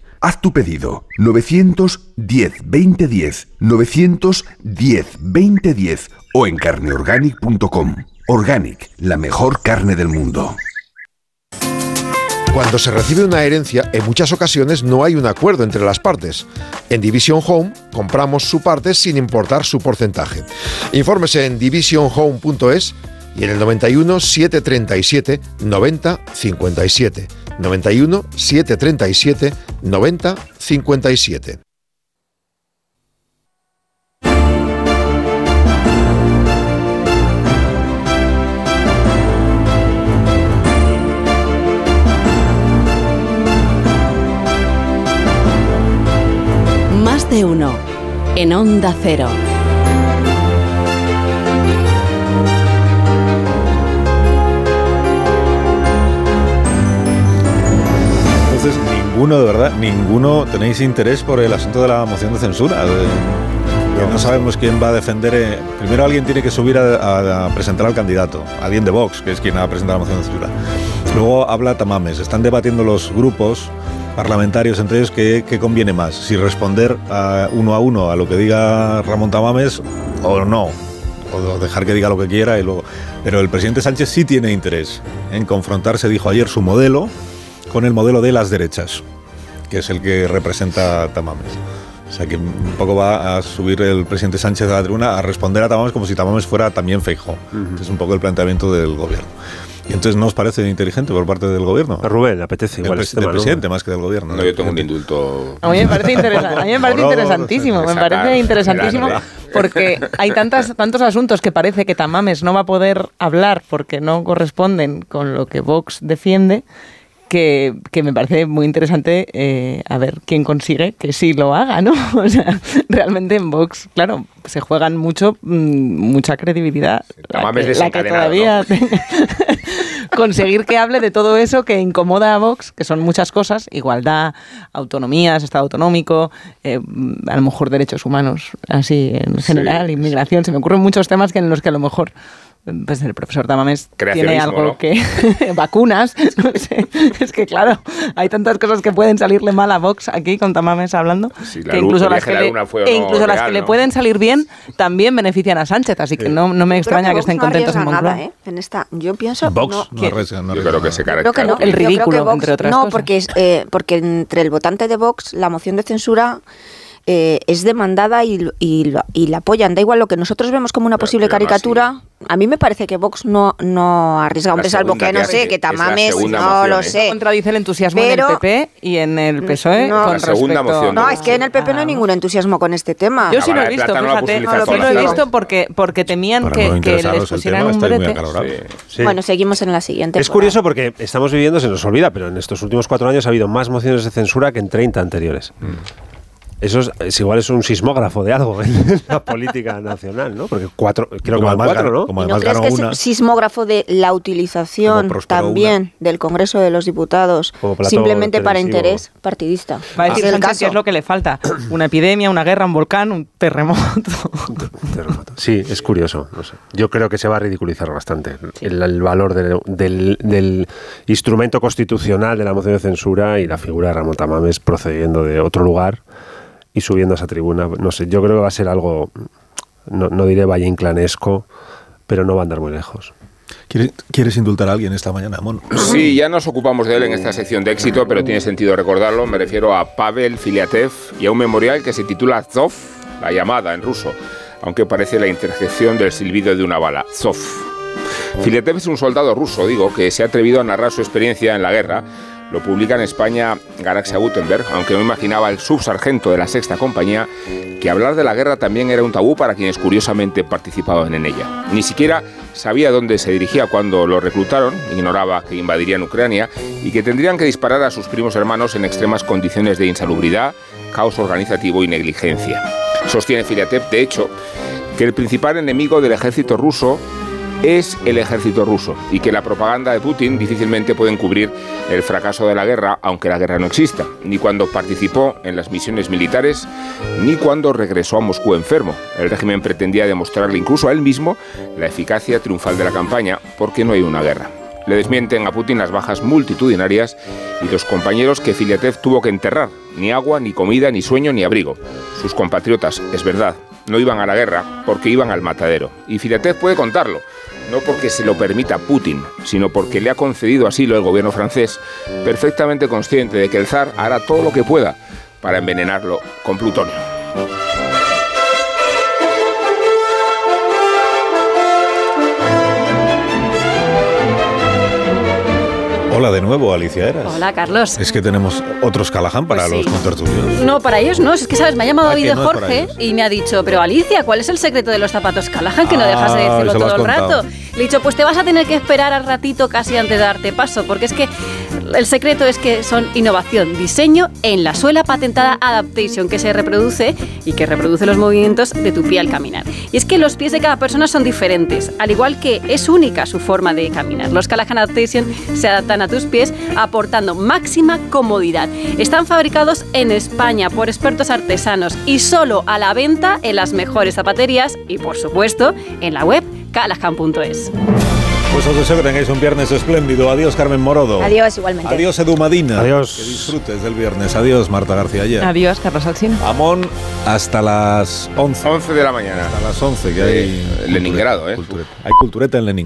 Haz tu pedido 910 2010 910 2010 o en carneorganic.com. Organic, la mejor carne del mundo. Cuando se recibe una herencia, en muchas ocasiones no hay un acuerdo entre las partes. En Division Home compramos su parte sin importar su porcentaje. Infórmese en divisionhome.es y en el 91 737 90 57. 91 737 90 57. Más de uno. En Onda Cero. Ninguno, de verdad, ninguno tenéis interés por el asunto de la moción de censura. No sabemos quién va a defender. eh, Primero alguien tiene que subir a, a- a presentar al candidato, alguien de Vox, que es quien ha presentado la moción de censura. Luego habla Tamames. Están debatiendo los grupos parlamentarios entre ellos qué, conviene más, si responder a- uno a uno a lo que diga Ramón Tamames o no, o dejar que diga lo que quiera. Pero el presidente Sánchez sí tiene interés en confrontarse, dijo ayer, su modelo con el modelo de las derechas, que es el que representa Tamames. O sea que un poco va a subir el presidente Sánchez a la tribuna a responder a Tamames como si Tamames fuera también Feijó. Es un poco el planteamiento del gobierno. Y entonces no os parece inteligente por parte del gobierno. A Rubén le apetece El igual este del tema, ¿no? presidente más que del gobierno. No, yo tengo un indulto. A mí me parece, interesa- a mí me parece interesantísimo, me parece interesantísimo porque hay tantas, tantos asuntos que parece que Tamames no va a poder hablar porque no corresponden con lo que Vox defiende. Que, que me parece muy interesante eh, a ver quién consigue que sí lo haga, ¿no? *laughs* O sea, realmente en Vox, claro, se juegan mucho, mm, mucha credibilidad. La que, la que todavía *laughs* conseguir que hable de todo eso que incomoda a Vox, que son muchas cosas, igualdad, autonomías, Estado autonómico, eh, a lo mejor derechos humanos, así en general, inmigración. Se me ocurren muchos temas que en los que a lo mejor pues el profesor Tamames tiene algo ¿no? que *laughs* vacunas, *laughs* no sé. es que claro, hay tantas cosas que pueden salirle mal a Vox aquí con Tamames hablando, Si la que luz, incluso las que le, fue e no incluso las real, que le pueden salir bien también benefician a Sánchez, así que no, no me extraña que, estén contentos en Moncloa. nada, ¿eh? En esta, yo pienso Vox no, no arriesga, no Yo creo que se Creo que no. El Yo creo ridículo, que Vox- entre otras no, cosas. porque, es, eh, porque entre el votante de Vox la moción de censura eh, es demandada y, y, lo- y la apoyan. Da igual lo que nosotros vemos como una posible pero además caricatura. A mí me parece que Vox no, no arriesga, hombre, salvo que no sé, que Tamames, no moción, lo ¿eh? sé. contradice el entusiasmo Pero- en el PP y en el PSOE No. con La segunda respecto- moción No, es que en el PP no hay ningún entusiasmo con este tema. Yo sí lo he visto, fíjate, con lo he visto porque, porque temían que, no que les pusieran tema, un brete. Sí. Bueno, seguimos en la siguiente. Es curioso porque estamos viviendo, se nos olvida, pero en estos últimos cuatro años ha habido más mociones de censura que en 30 anteriores. Eso es, es igual es un sismógrafo de algo en *laughs* la política nacional, ¿no? Porque cuatro, creo que Como además cuatro, ¿no? como ¿Y ¿No además crees que es una. sismógrafo de la utilización también del Congreso de los Diputados simplemente para interés partidista? Va a decir el Sánchez caso. que es lo que le falta. Una epidemia, una guerra, un volcán, un terremoto. Terremoto. Sí, es curioso. no sé. Yo creo que se va a ridiculizar bastante el, el valor del, del- del instrumento constitucional de la moción de censura y la figura de Ramón Tamames procediendo de otro lugar y subiendo a esa tribuna. No sé, yo creo que va a ser algo, no, no diré valle inclanesco, pero no va a andar muy lejos. ¿Quieres, quieres indultar a alguien esta mañana, Mono? Sí, ya nos ocupamos de él en esta sección de éxito, pero tiene sentido recordarlo. Me refiero a Pavel Filiatev y a un memorial que se titula Zov, la llamada en ruso, aunque parece la interjección del silbido de una bala. Zov. Filiatev es un soldado ruso, digo, que se ha atrevido a narrar su experiencia en la guerra. Lo publica en España Garaxia Gutenberg, aunque no imaginaba el subsargento de la sexta compañía que hablar de la guerra también era un tabú para quienes curiosamente participaban en ella. Ni siquiera sabía dónde se dirigía cuando lo reclutaron, ignoraba que invadirían Ucrania y que tendrían que disparar a sus primos hermanos en extremas condiciones de insalubridad, caos organizativo y negligencia. Sostiene Filiatev, de hecho, que el principal enemigo del ejército ruso es el ejército ruso y que la propaganda de Putin difícilmente puede encubrir el fracaso de la guerra, aunque la guerra no exista, ni cuando participó en las misiones militares, ni cuando regresó a Moscú enfermo. El régimen pretendía demostrarle incluso a él mismo la eficacia triunfal de la campaña, porque no hay una guerra. Le desmienten a Putin las bajas multitudinarias y los compañeros que Filiatev tuvo que enterrar. Ni agua, ni comida, ni sueño, ni abrigo. Sus compatriotas, es verdad, no iban a la guerra porque iban al matadero. Y Filiatev puede contarlo, no porque se lo permita Putin, sino porque le ha concedido asilo el gobierno francés, perfectamente consciente de que el zar hará todo lo que pueda para envenenarlo con plutonio. Hola de nuevo, Alicia Eras. Hola, Carlos. Es que tenemos otros Callahan para Pues sí. los contertulios. No, para ellos no. Es que, ¿sabes? Me ha llamado hoy de no Jorge y me ha dicho, pero Alicia, ¿cuál es el secreto de los zapatos Callahan? Que no Ah, dejas de decirlo todo el rato. Le he dicho, pues te vas a tener que esperar al ratito casi antes de darte paso, porque es que el secreto es que son innovación, diseño en la suela patentada Adaptation, que se reproduce y que reproduce los movimientos de tu pie al caminar. Y es que los pies de cada persona son diferentes, al igual que es única su forma de caminar. Los Callahan Adaptation se adaptan a tus pies aportando máxima comodidad. Están fabricados en España por expertos artesanos y solo a la venta en las mejores zapaterías y por supuesto en la web callahan.es. Pues os deseo que tengáis un viernes espléndido. Adiós, Carmen Morodo. Adiós, igualmente. Adiós, Edu Madina. Adiós. Que disfrutes del viernes. Adiós, Marta García Ayer. Adiós, Carlos Alsina. Amón hasta las 11. 11 de la mañana. Hasta las 11, que Eh, hay... Leningrado, ¿eh? cultureta. Hay cultureta en Leningrado.